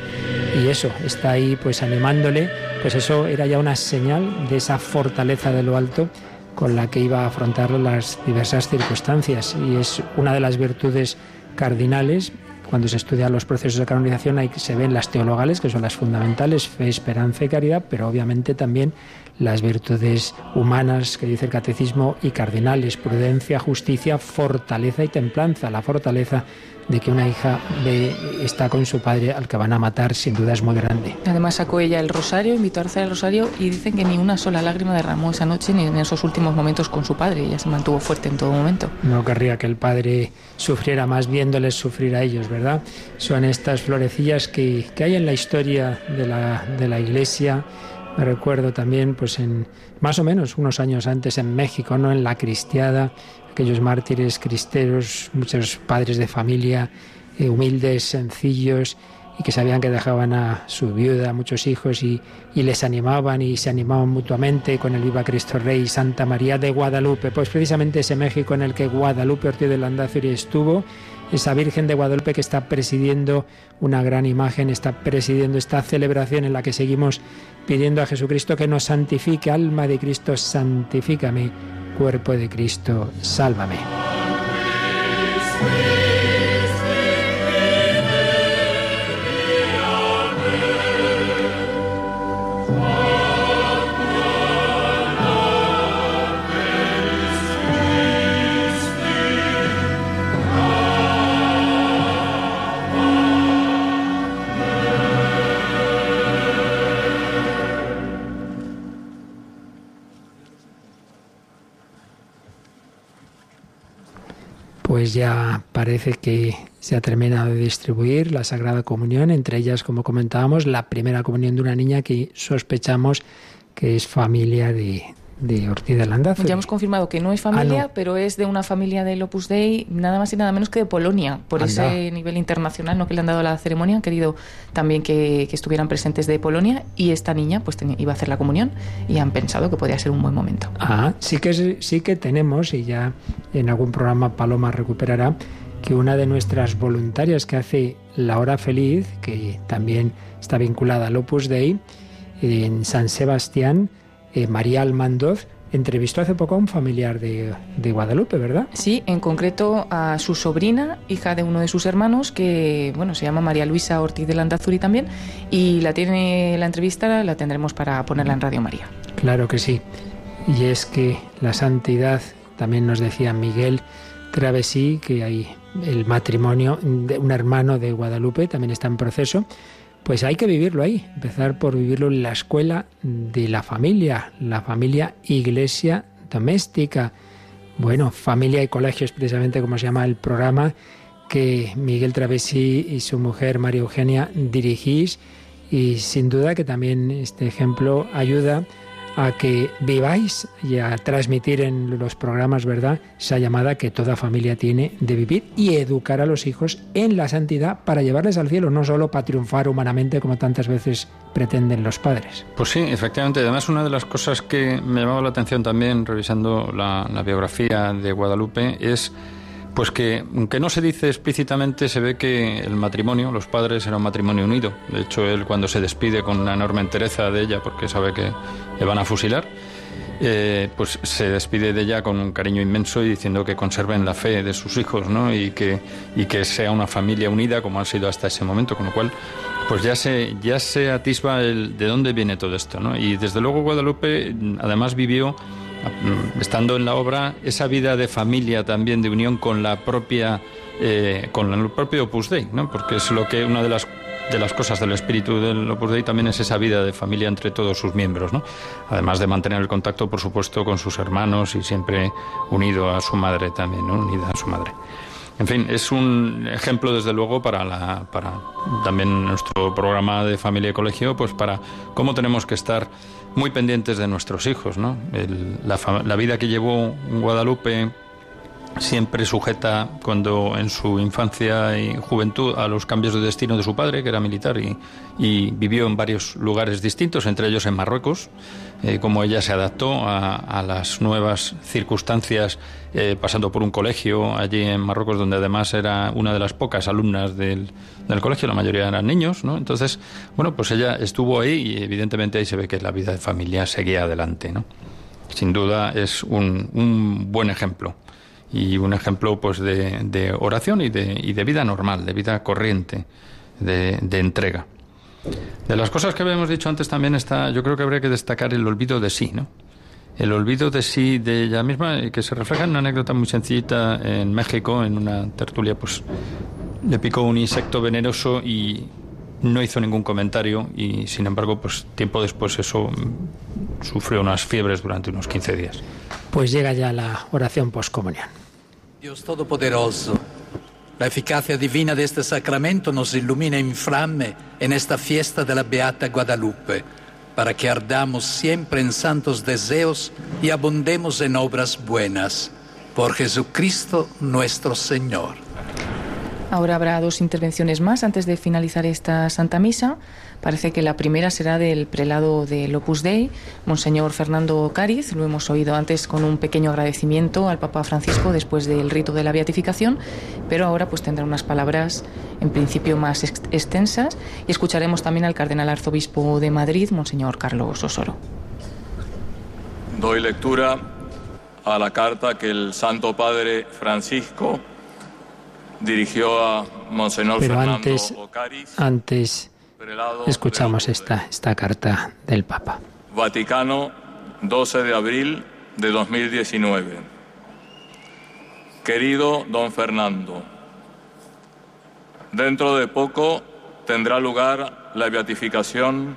y eso, está ahí pues animándole, pues eso era ya una señal de esa fortaleza de lo alto con la que iba a afrontar las diversas circunstancias. Y es una de las virtudes cardinales cuando se estudian los procesos de canonización ahí se ven las teologales que son las fundamentales fe esperanza y caridad pero obviamente también las virtudes humanas que dice el catecismo y cardinales, prudencia, justicia, fortaleza y templanza. La fortaleza de que una hija ve, está con su padre al que van a matar sin duda es muy grande. Además sacó ella el rosario, invitó a rezar el rosario y dicen que ni una sola lágrima derramó esa noche ni en esos últimos momentos con su padre. Ella se mantuvo fuerte en todo momento. No querría que el padre sufriera más viéndoles sufrir a ellos, ¿verdad? Son estas florecillas que, que hay en la historia de la, de la iglesia me recuerdo también, pues en más o menos unos años antes en México, ¿no? En la cristiada, aquellos mártires cristeros, muchos padres de familia, eh, humildes, sencillos, y que sabían que dejaban a su viuda, a muchos hijos, y, les animaban y se animaban mutuamente con el Viva Cristo Rey, Santa María de Guadalupe. Pues precisamente ese México en el que Guadalupe Ortiz de Landazuri estuvo, esa Virgen de Guadalupe que está presidiendo una gran imagen, está presidiendo esta celebración en la que seguimos pidiendo a Jesucristo que nos santifique, alma de Cristo, santifícame, cuerpo de Cristo, sálvame. Pues ya parece que se ha terminado de distribuir la Sagrada Comunión, entre ellas, como comentábamos, la primera comunión de una niña que sospechamos que es familia de, de Ortiz de Landazuri. Ya hemos confirmado que no es familia, Ah, no. pero es de una familia del Opus Dei, nada más y nada menos que de Polonia, por Anda. ese nivel internacional ¿no? que le han dado a la ceremonia. Han querido también que, que estuvieran presentes de Polonia y esta niña pues tenía- iba a hacer la comunión y han pensado que podía ser un buen momento. Ah, sí que, sí que tenemos, y ya en algún programa Paloma recuperará, que una de nuestras voluntarias que hace La Hora Feliz, que también está vinculada al Opus Dei, en San Sebastián, eh, María Almandoz, entrevistó hace poco a un familiar de, de Guadalupe, ¿verdad? Sí, en concreto a su sobrina, hija de uno de sus hermanos, que bueno, se llama María Luisa Ortiz de Landazuri también, y la tiene la entrevista, la tendremos para ponerla en Radio María. Claro que sí. Y es que la santidad, también nos decía Miguel Travesí, que hay el matrimonio de un hermano de Guadalupe, también está en proceso, pues hay que vivirlo ahí, empezar por vivirlo en la escuela de la familia, la familia iglesia doméstica. Bueno, familia y colegios, precisamente como se llama el programa que Miguel Travesí y su mujer María Eugenia dirigís y sin duda que también este ejemplo ayuda a que viváis y a transmitir en los programas, ¿verdad? Esa llamada que toda familia tiene de vivir y educar a los hijos en la santidad para llevarles al cielo, no solo para triunfar humanamente como tantas veces pretenden los padres. Pues sí, efectivamente. Además, una de las cosas que me llamaba la atención también revisando la, la biografía de Guadalupe es pues que, aunque no se dice explícitamente, se ve que el matrimonio, los padres, era un matrimonio unido. De hecho, él cuando se despide con una enorme entereza de ella, porque sabe que le van a fusilar, eh, pues se despide de ella con un cariño inmenso y diciendo que conserven la fe de sus hijos, ¿no? Y que, y que sea una familia unida como ha sido hasta ese momento, con lo cual pues ya se, ya se atisba el, de dónde viene todo esto, ¿no? Y desde luego Guadalupe además vivió, estando en la obra, esa vida de familia también, de unión con la propia, eh, con el propio Opus Dei, ¿no? Porque es lo que una de las de las cosas del espíritu del Opus Dei también es esa vida de familia entre todos sus miembros, ¿no? Además de mantener el contacto, por supuesto, con sus hermanos y siempre unido a su madre también, ¿no? Unida a su madre. En fin, es un ejemplo desde luego para, la, para también nuestro programa de familia y colegio, pues para cómo tenemos que estar muy pendientes de nuestros hijos, ¿no? la, la vida que llevó Guadalupe siempre sujeta cuando en su infancia y juventud a los cambios de destino de su padre, que era militar y, vivió en varios lugares distintos, entre ellos en Marruecos, eh, como ella se adaptó a, las nuevas circunstancias, eh, pasando por un colegio allí en Marruecos, donde además era una de las pocas alumnas del, colegio, la mayoría eran niños, ¿no? Entonces, bueno, pues ella estuvo ahí y evidentemente ahí se ve que la vida de familia seguía adelante, ¿no? Sin duda es un, un buen ejemplo y un ejemplo pues de, oración y de, y de, vida normal, de vida corriente, de, entrega. De las cosas que habíamos dicho antes también está, yo creo que habría que destacar el olvido de sí, ¿no? El olvido de sí de ella misma, que se refleja en una anécdota muy sencillita en México, en una tertulia, pues le picó un insecto venenoso y no hizo ningún comentario y sin embargo, pues tiempo después eso sufrió unas fiebres durante unos 15 días. Pues llega ya la oración postcomunión. Dios Todopoderoso, la eficacia divina de este sacramento nos ilumina en flamme en esta fiesta de la Beata Guadalupe, para que ardamos siempre en santos deseos y abundemos en obras buenas. Por Jesucristo nuestro Señor. Ahora habrá dos intervenciones más antes de finalizar esta Santa Misa. Parece que la primera será del prelado del Opus Dei, Monseñor Fernando Cáriz. Lo hemos oído antes con un pequeño agradecimiento al Papa Francisco después del rito de la beatificación, pero ahora pues tendrá unas palabras en principio más extensas y escucharemos también al cardenal arzobispo de Madrid, Monseñor Carlos Osoro. Doy lectura a la carta que el Santo Padre Francisco dirigió a Monseñor Pero Fernando antes, antes escuchamos esta, esta carta del Papa. Vaticano, 12 de abril de 2019. Querido don Fernando, dentro de poco tendrá lugar la beatificación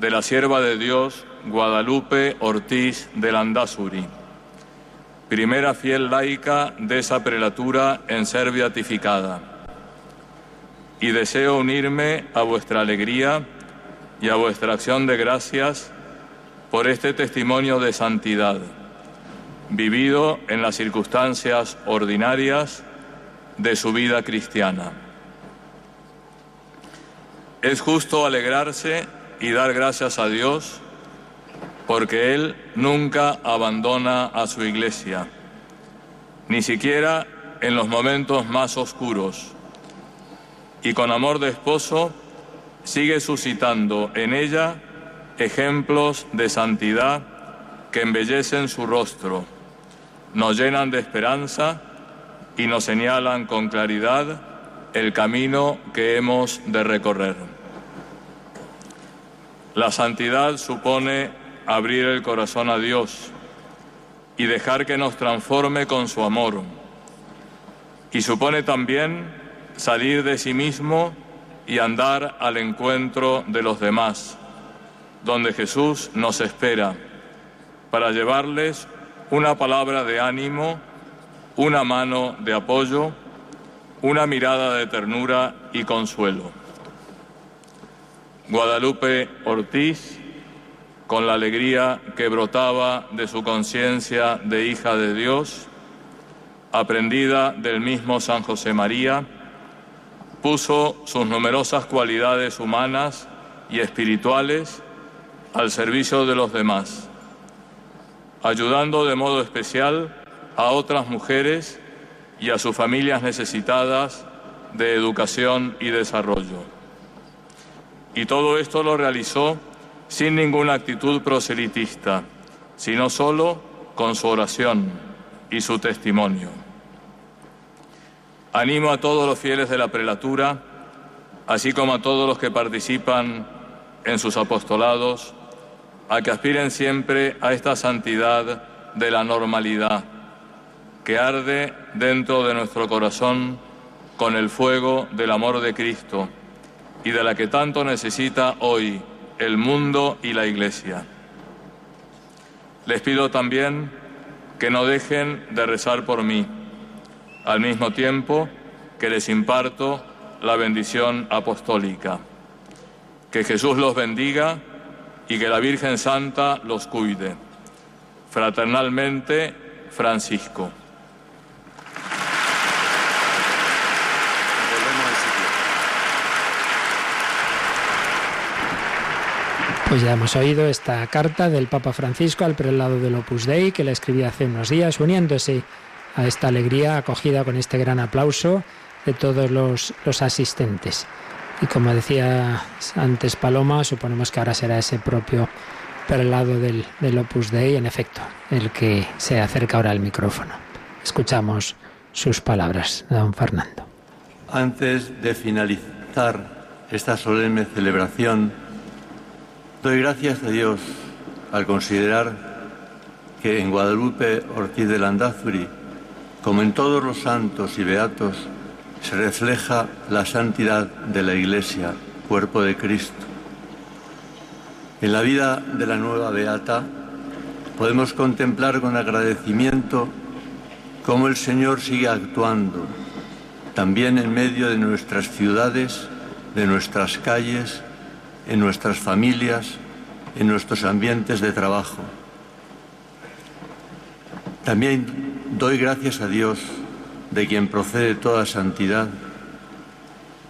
de la sierva de Dios Guadalupe Ortiz de Landazuri primera fiel laica de esa prelatura en ser beatificada. Y deseo unirme a vuestra alegría y a vuestra acción de gracias por este testimonio de santidad, vivido en las circunstancias ordinarias de su vida cristiana. Es justo alegrarse y dar gracias a Dios porque Él nunca abandona a su iglesia, ni siquiera en los momentos más oscuros, y con amor de esposo sigue suscitando en ella ejemplos de santidad que embellecen su rostro, nos llenan de esperanza y nos señalan con claridad el camino que hemos de recorrer. La santidad supone abrir el corazón a Dios y dejar que nos transforme con su amor. Y supone también salir de sí mismo y andar al encuentro de los demás, donde Jesús nos espera, para llevarles una palabra de ánimo, una mano de apoyo, una mirada de ternura y consuelo. Guadalupe Ortiz, con la alegría que brotaba de su conciencia de hija de Dios, aprendida del mismo San José María, puso sus numerosas cualidades humanas y espirituales al servicio de los demás, ayudando de modo especial a otras mujeres y a sus familias necesitadas de educación y desarrollo. Y todo esto lo realizó sin ninguna actitud proselitista, sino solo con su oración y su testimonio. Animo a todos los fieles de la prelatura, así como a todos los que participan en sus apostolados, a que aspiren siempre a esta santidad de la normalidad que arde dentro de nuestro corazón con el fuego del amor de Cristo y de la que tanto necesita hoy el mundo y la Iglesia. Les pido también que no dejen de rezar por mí, al mismo tiempo que les imparto la bendición apostólica. Que Jesús los bendiga y que la Virgen Santa los cuide. Fraternalmente, Francisco. Pues ya hemos oído esta carta del Papa Francisco al prelado del Opus Dei que la escribía hace unos días, uniéndose a esta alegría acogida con este gran aplauso de todos los, los asistentes. Y como decía antes Paloma, suponemos que ahora será ese propio prelado del, del Opus Dei, en efecto, el que se acerca ahora al micrófono. Escuchamos sus palabras, don Fernando. Antes de finalizar esta solemne celebración, doy gracias a Dios al considerar que en Guadalupe Ortiz de Landazuri, como en todos los santos y beatos, se refleja la santidad de la Iglesia, cuerpo de Cristo. En la vida de la nueva beata podemos contemplar con agradecimiento cómo el Señor sigue actuando, también en medio de nuestras ciudades, de nuestras calles, en nuestras familias, en nuestros ambientes de trabajo. También doy gracias a Dios de quien procede toda santidad,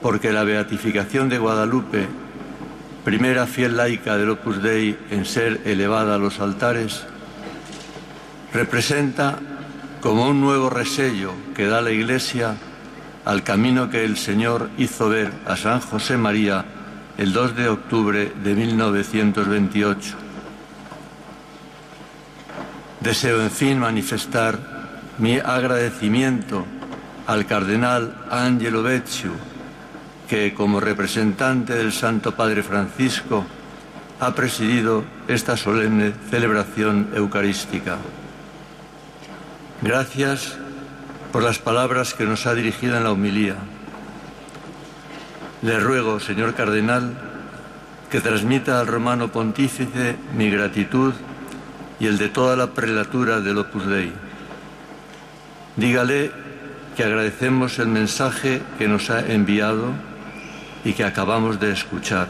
porque la beatificación de Guadalupe, primera fiel laica del Opus Dei en ser elevada a los altares, representa como un nuevo resello que da la Iglesia al camino que el Señor hizo ver a San José María el 2 de octubre de 1928. Deseo, en fin, manifestar mi agradecimiento al cardenal Angelo Becciu, que como representante del Santo Padre Francisco ha presidido esta solemne celebración eucarística. Gracias por las palabras que nos ha dirigido en la homilía. Le ruego, señor cardenal, que transmita al romano pontífice mi gratitud y el de toda la prelatura del Opus Dei. Dígale que agradecemos el mensaje que nos ha enviado y que acabamos de escuchar.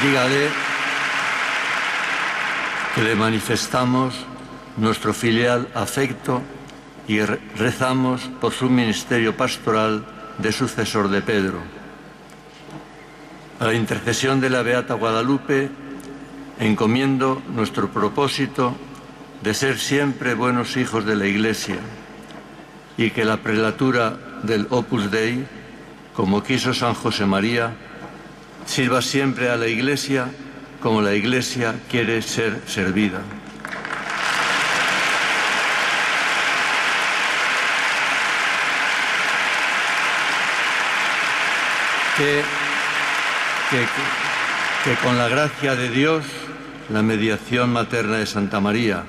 Dígale que le manifestamos nuestro filial afecto y rezamos por su ministerio pastoral de sucesor de Pedro. A la intercesión de la Beata Guadalupe encomiendo nuestro propósito de ser siempre buenos hijos de la Iglesia y que la prelatura del Opus Dei, como quiso San José María, sirva siempre a la Iglesia como la Iglesia quiere ser servida. Que, que, con la gracia de Dios, la mediación materna de Santa María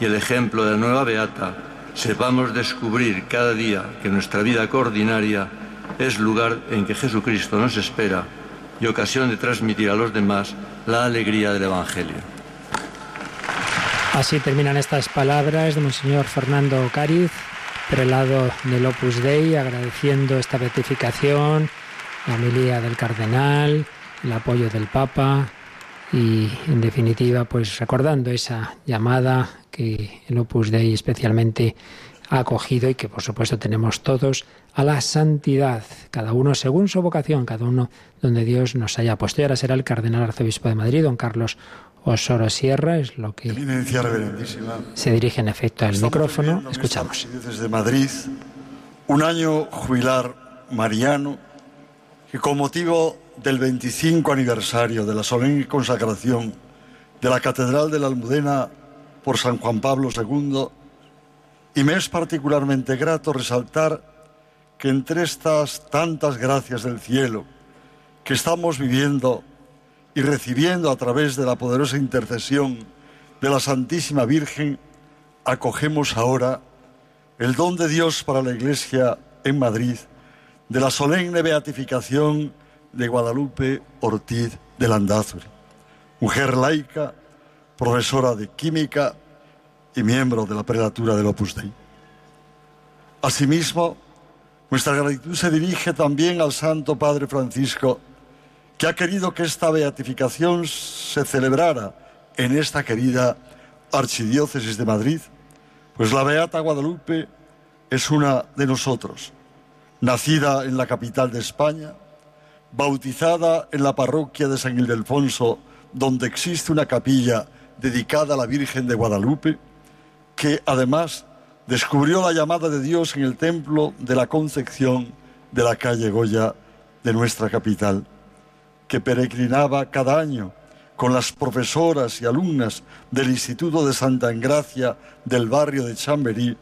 y el ejemplo de la nueva Beata, sepamos descubrir cada día que nuestra vida coordinaria es lugar en que Jesucristo nos espera y ocasión de transmitir a los demás la alegría del Evangelio. Así terminan estas palabras de Monseñor Fernando Cáriz, prelado del Opus Dei, agradeciendo esta beatificación, la homilía del cardenal, el apoyo del Papa y, en definitiva, pues recordando esa llamada que el Opus Dei especialmente ha acogido y que, por supuesto, tenemos todos a la santidad, cada uno según su vocación, cada uno donde Dios nos haya puesto. Y ahora será el cardenal arzobispo de Madrid, don Carlos Osoro Sierra, es lo que se dirige en efecto al micrófono. Escuchamos. Desde Madrid, un año jubilar mariano que con motivo del 25 aniversario de la solemne consagración de la Catedral de la Almudena por San Juan Pablo II, y me es particularmente grato resaltar que entre estas tantas gracias del cielo que estamos viviendo y recibiendo a través de la poderosa intercesión de la Santísima Virgen, acogemos ahora el don de Dios para la Iglesia en Madrid de la solemne beatificación de Guadalupe Ortiz de Landázuri, mujer laica, profesora de química y miembro de la prelatura del Opus Dei. Asimismo, nuestra gratitud se dirige también al Santo Padre Francisco, que ha querido que esta beatificación se celebrara en esta querida Archidiócesis de Madrid, pues la Beata Guadalupe es una de nosotros, nacida en la capital de España, bautizada en la parroquia de San Ildefonso, donde existe una capilla dedicada a la Virgen de Guadalupe, que además descubrió la llamada de Dios en el templo de la Concepción de la calle Goya de nuestra capital, que peregrinaba cada año con las profesoras y alumnas del Instituto de Santa Engracia del barrio de Chamberí,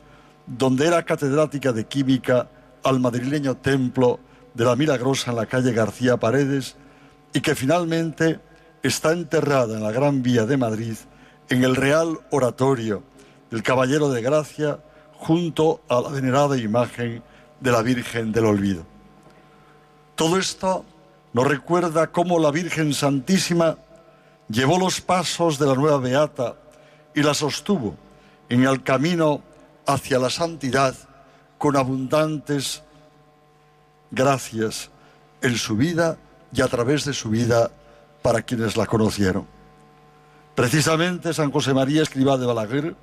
donde era catedrática de química al madrileño templo de la Milagrosa en la calle García Paredes y que finalmente está enterrada en la Gran Vía de Madrid, en el Real Oratorio del Caballero de Gracia, junto a la venerada imagen de la Virgen del Olvido. Todo esto nos recuerda cómo la Virgen Santísima llevó los pasos de la nueva Beata y la sostuvo en el camino hacia la santidad con abundantes gracias en su vida y a través de su vida para quienes la conocieron. Precisamente San José María Escribá de Balaguer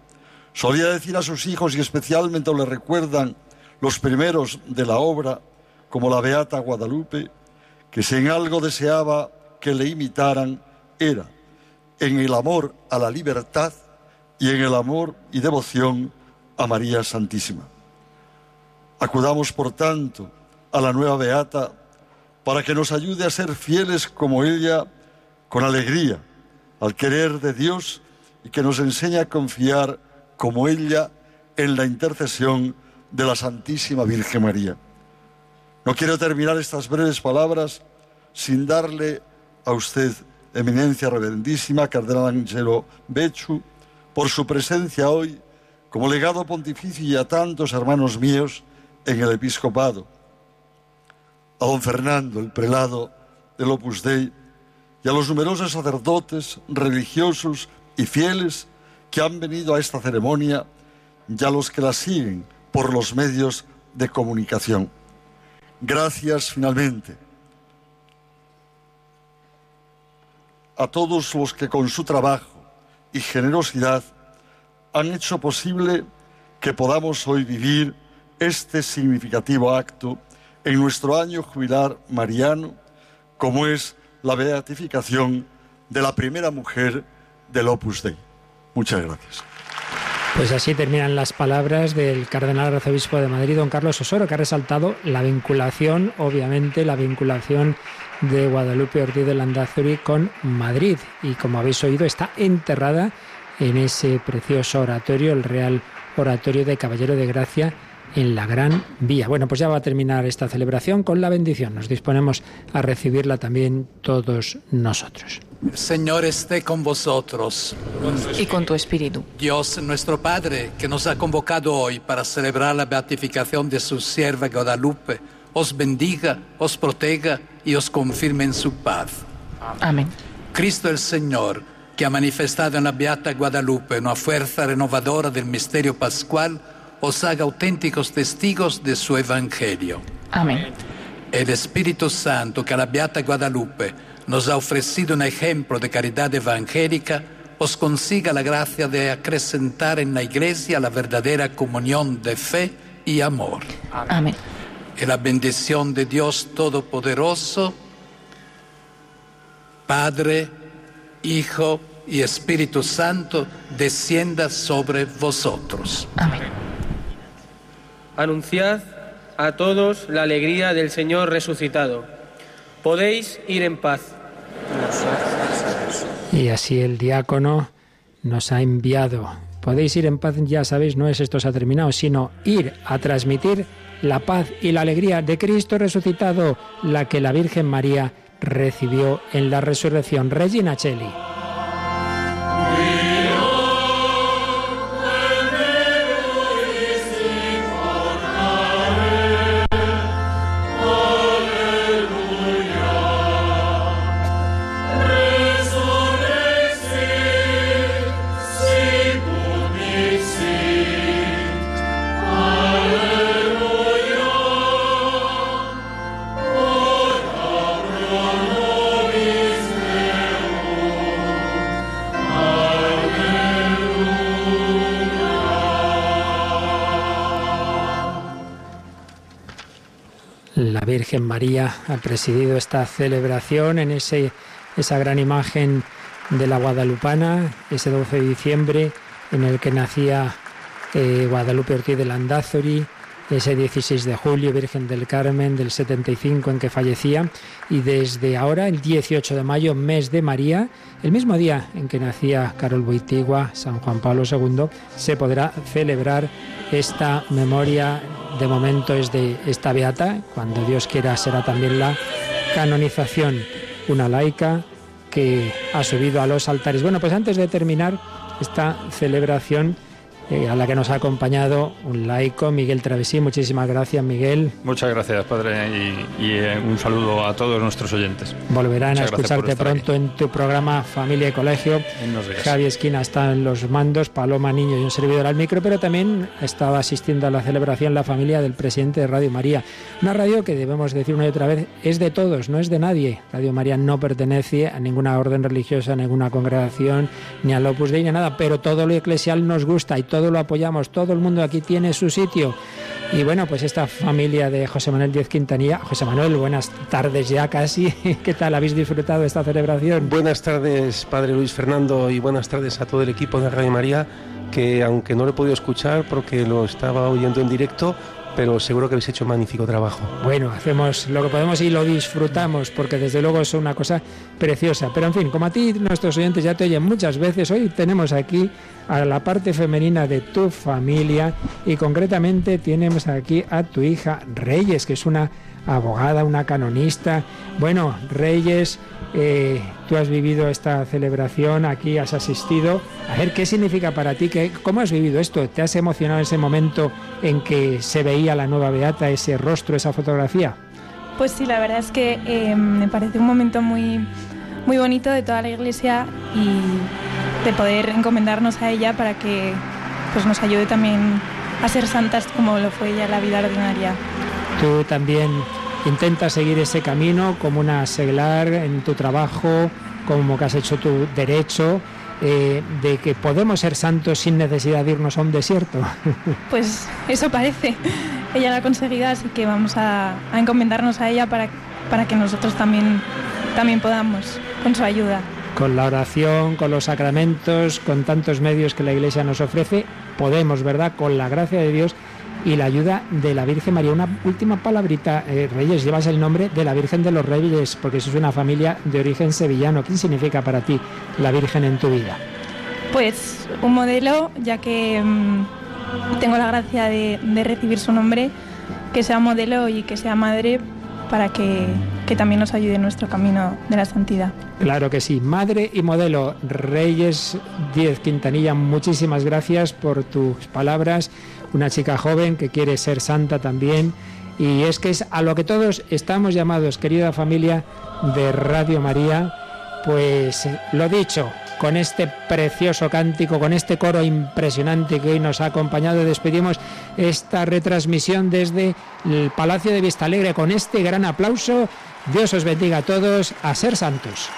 Solía decir a sus hijos, y especialmente le recuerdan los primeros de la obra, como la Beata Guadalupe, que si en algo deseaba que le imitaran, era en el amor a la libertad y en el amor y devoción a María Santísima. Acudamos, por tanto, a la nueva Beata para que nos ayude a ser fieles como ella, con alegría, al querer de Dios y que nos enseñe a confiar como ella en la intercesión de la Santísima Virgen María. No quiero terminar estas breves palabras sin darle a usted, eminencia reverendísima, Cardenal Angelo Bechu, por su presencia hoy como legado pontificio y a tantos hermanos míos en el episcopado, a don Fernando, el prelado del Opus Dei, y a los numerosos sacerdotes, religiosos y fieles que han venido a esta ceremonia y a los que la siguen por los medios de comunicación. Gracias finalmente a todos los que con su trabajo y generosidad han hecho posible que podamos hoy vivir este significativo acto en nuestro año jubilar mariano, como es la beatificación de la primera mujer del Opus Dei. Muchas gracias. Pues así terminan las palabras del cardenal arzobispo de Madrid, don Carlos Osoro, que ha resaltado la vinculación, obviamente, la vinculación de Guadalupe Ortiz de Landazuri con Madrid. Y como habéis oído, está enterrada en ese precioso oratorio, el Real Oratorio de Caballero de Gracia, en la Gran Vía. Bueno, pues ya va a terminar esta celebración con la bendición. Nos disponemos a recibirla también todos nosotros. El Señor esté con vosotros. Y con tu espíritu. Dios nuestro Padre, que nos ha convocado hoy para celebrar la beatificación de su sierva Guadalupe, os bendiga, os proteja y os confirme en su paz. Amén. Cristo el Señor, que ha manifestado en la Beata Guadalupe una fuerza renovadora del misterio pascual, os haga auténticos testigos de su Evangelio. Amén. El Espíritu Santo, que a la Beata Guadalupe nos ha ofrecido un ejemplo de caridad evangélica, os consiga la gracia de acrecentar en la Iglesia la verdadera comunión de fe y amor. Amén. Y la bendición de Dios Todopoderoso, Padre, Hijo y Espíritu Santo, descienda sobre vosotros. Amén. Anunciad a todos la alegría del Señor resucitado. Podéis ir en paz. Y así el diácono nos ha enviado. Podéis ir en paz, ya sabéis, no es esto se ha terminado, sino ir a transmitir la paz y la alegría de Cristo resucitado, la que la Virgen María recibió en la resurrección. Regina Cheli. Ha presidido esta celebración en ese, esa gran imagen de la Guadalupana, ese 12 de diciembre en el que nacía eh, Guadalupe Ortiz de Landázuri, ese 16 de julio, Virgen del Carmen del 75 en que fallecía, y desde ahora, el 18 de mayo, mes de María, el mismo día en que nacía Carol Boitigua, San Juan Pablo II, se podrá celebrar esta memoria, de momento es de esta beata, cuando Dios quiera será también la canonización, una laica que ha subido a los altares. Bueno, pues antes de terminar esta celebración, eh, a la que nos ha acompañado un laico, Miguel Travesí. Muchísimas gracias, Miguel. Muchas gracias, padre, y, eh, un saludo a todos nuestros oyentes. Volverán a escucharte pronto en tu programa Familia y Colegio. Javi Esquina está en los mandos, Paloma Niño y un servidor al micro, pero también estaba asistiendo a la celebración la familia del presidente de Radio María. Una radio que debemos decir una y otra vez es de todos, no es de nadie. Radio María no pertenece a ninguna orden religiosa, a ninguna congregación, ni al Opus Dei, ni a nada, pero todo lo eclesial nos gusta y todo lo apoyamos, todo el mundo aquí tiene su sitio. Y bueno, pues esta familia de José Manuel Díez Quintanilla. José Manuel, buenas tardes ya casi. (laughs) ¿Qué tal? ¿Habéis disfrutado esta celebración? Buenas tardes, Padre Luis Fernando, y buenas tardes a todo el equipo de Radio María, que aunque no lo he podido escuchar porque lo estaba oyendo en directo, pero seguro que habéis hecho un magnífico trabajo. Bueno, hacemos lo que podemos y lo disfrutamos, porque desde luego es una cosa preciosa. Pero en fin, como a ti nuestros oyentes ya te oyen muchas veces, hoy tenemos aquí a la parte femenina de tu familia y concretamente tenemos aquí a tu hija Reyes, que es una abogada, una canonista. Bueno, Reyes, eh, tú has vivido esta celebración, aquí has asistido. A ver, ¿qué significa para ti? ¿Qué, ¿Cómo has vivido esto? ¿Te has emocionado ese momento en que se veía la nueva Beata, ese rostro, esa fotografía? Pues sí, la verdad es que eh, me parece un momento muy, muy bonito de toda la iglesia y de poder encomendarnos a ella para que pues, nos ayude también a ser santas como lo fue ella la vida ordinaria. Tú también intentas seguir ese camino como una seglar en tu trabajo, como que has hecho tu derecho, eh, de que podemos ser santos sin necesidad de irnos a un desierto. (laughs) Pues eso parece. Ella lo ha conseguido, así que vamos a, encomendarnos a ella para, para que nosotros también, también podamos, con su ayuda. Con la oración, con los sacramentos, con tantos medios que la Iglesia nos ofrece, podemos, ¿verdad? Con la gracia de Dios y la ayuda de la Virgen María. Una última palabrita, eh, Reyes, llevas el nombre de la Virgen de los Reyes, porque es una familia de origen sevillano. ¿Qué significa para ti la Virgen en tu vida? Pues un modelo, ya que mm, tengo la gracia de, recibir su nombre, que sea modelo y que sea madre para que, que, también nos ayude en nuestro camino de la santidad. Claro que sí, madre y modelo. Reyes Diez Quintanilla, muchísimas gracias por tus palabras una chica joven que quiere ser santa también. Y es que es a lo que todos estamos llamados, querida familia de Radio María, pues lo dicho, con este precioso cántico, con este coro impresionante que hoy nos ha acompañado, despedimos esta retransmisión desde el Palacio de Vista Alegre con este gran aplauso. Dios os bendiga a todos, a ser santos.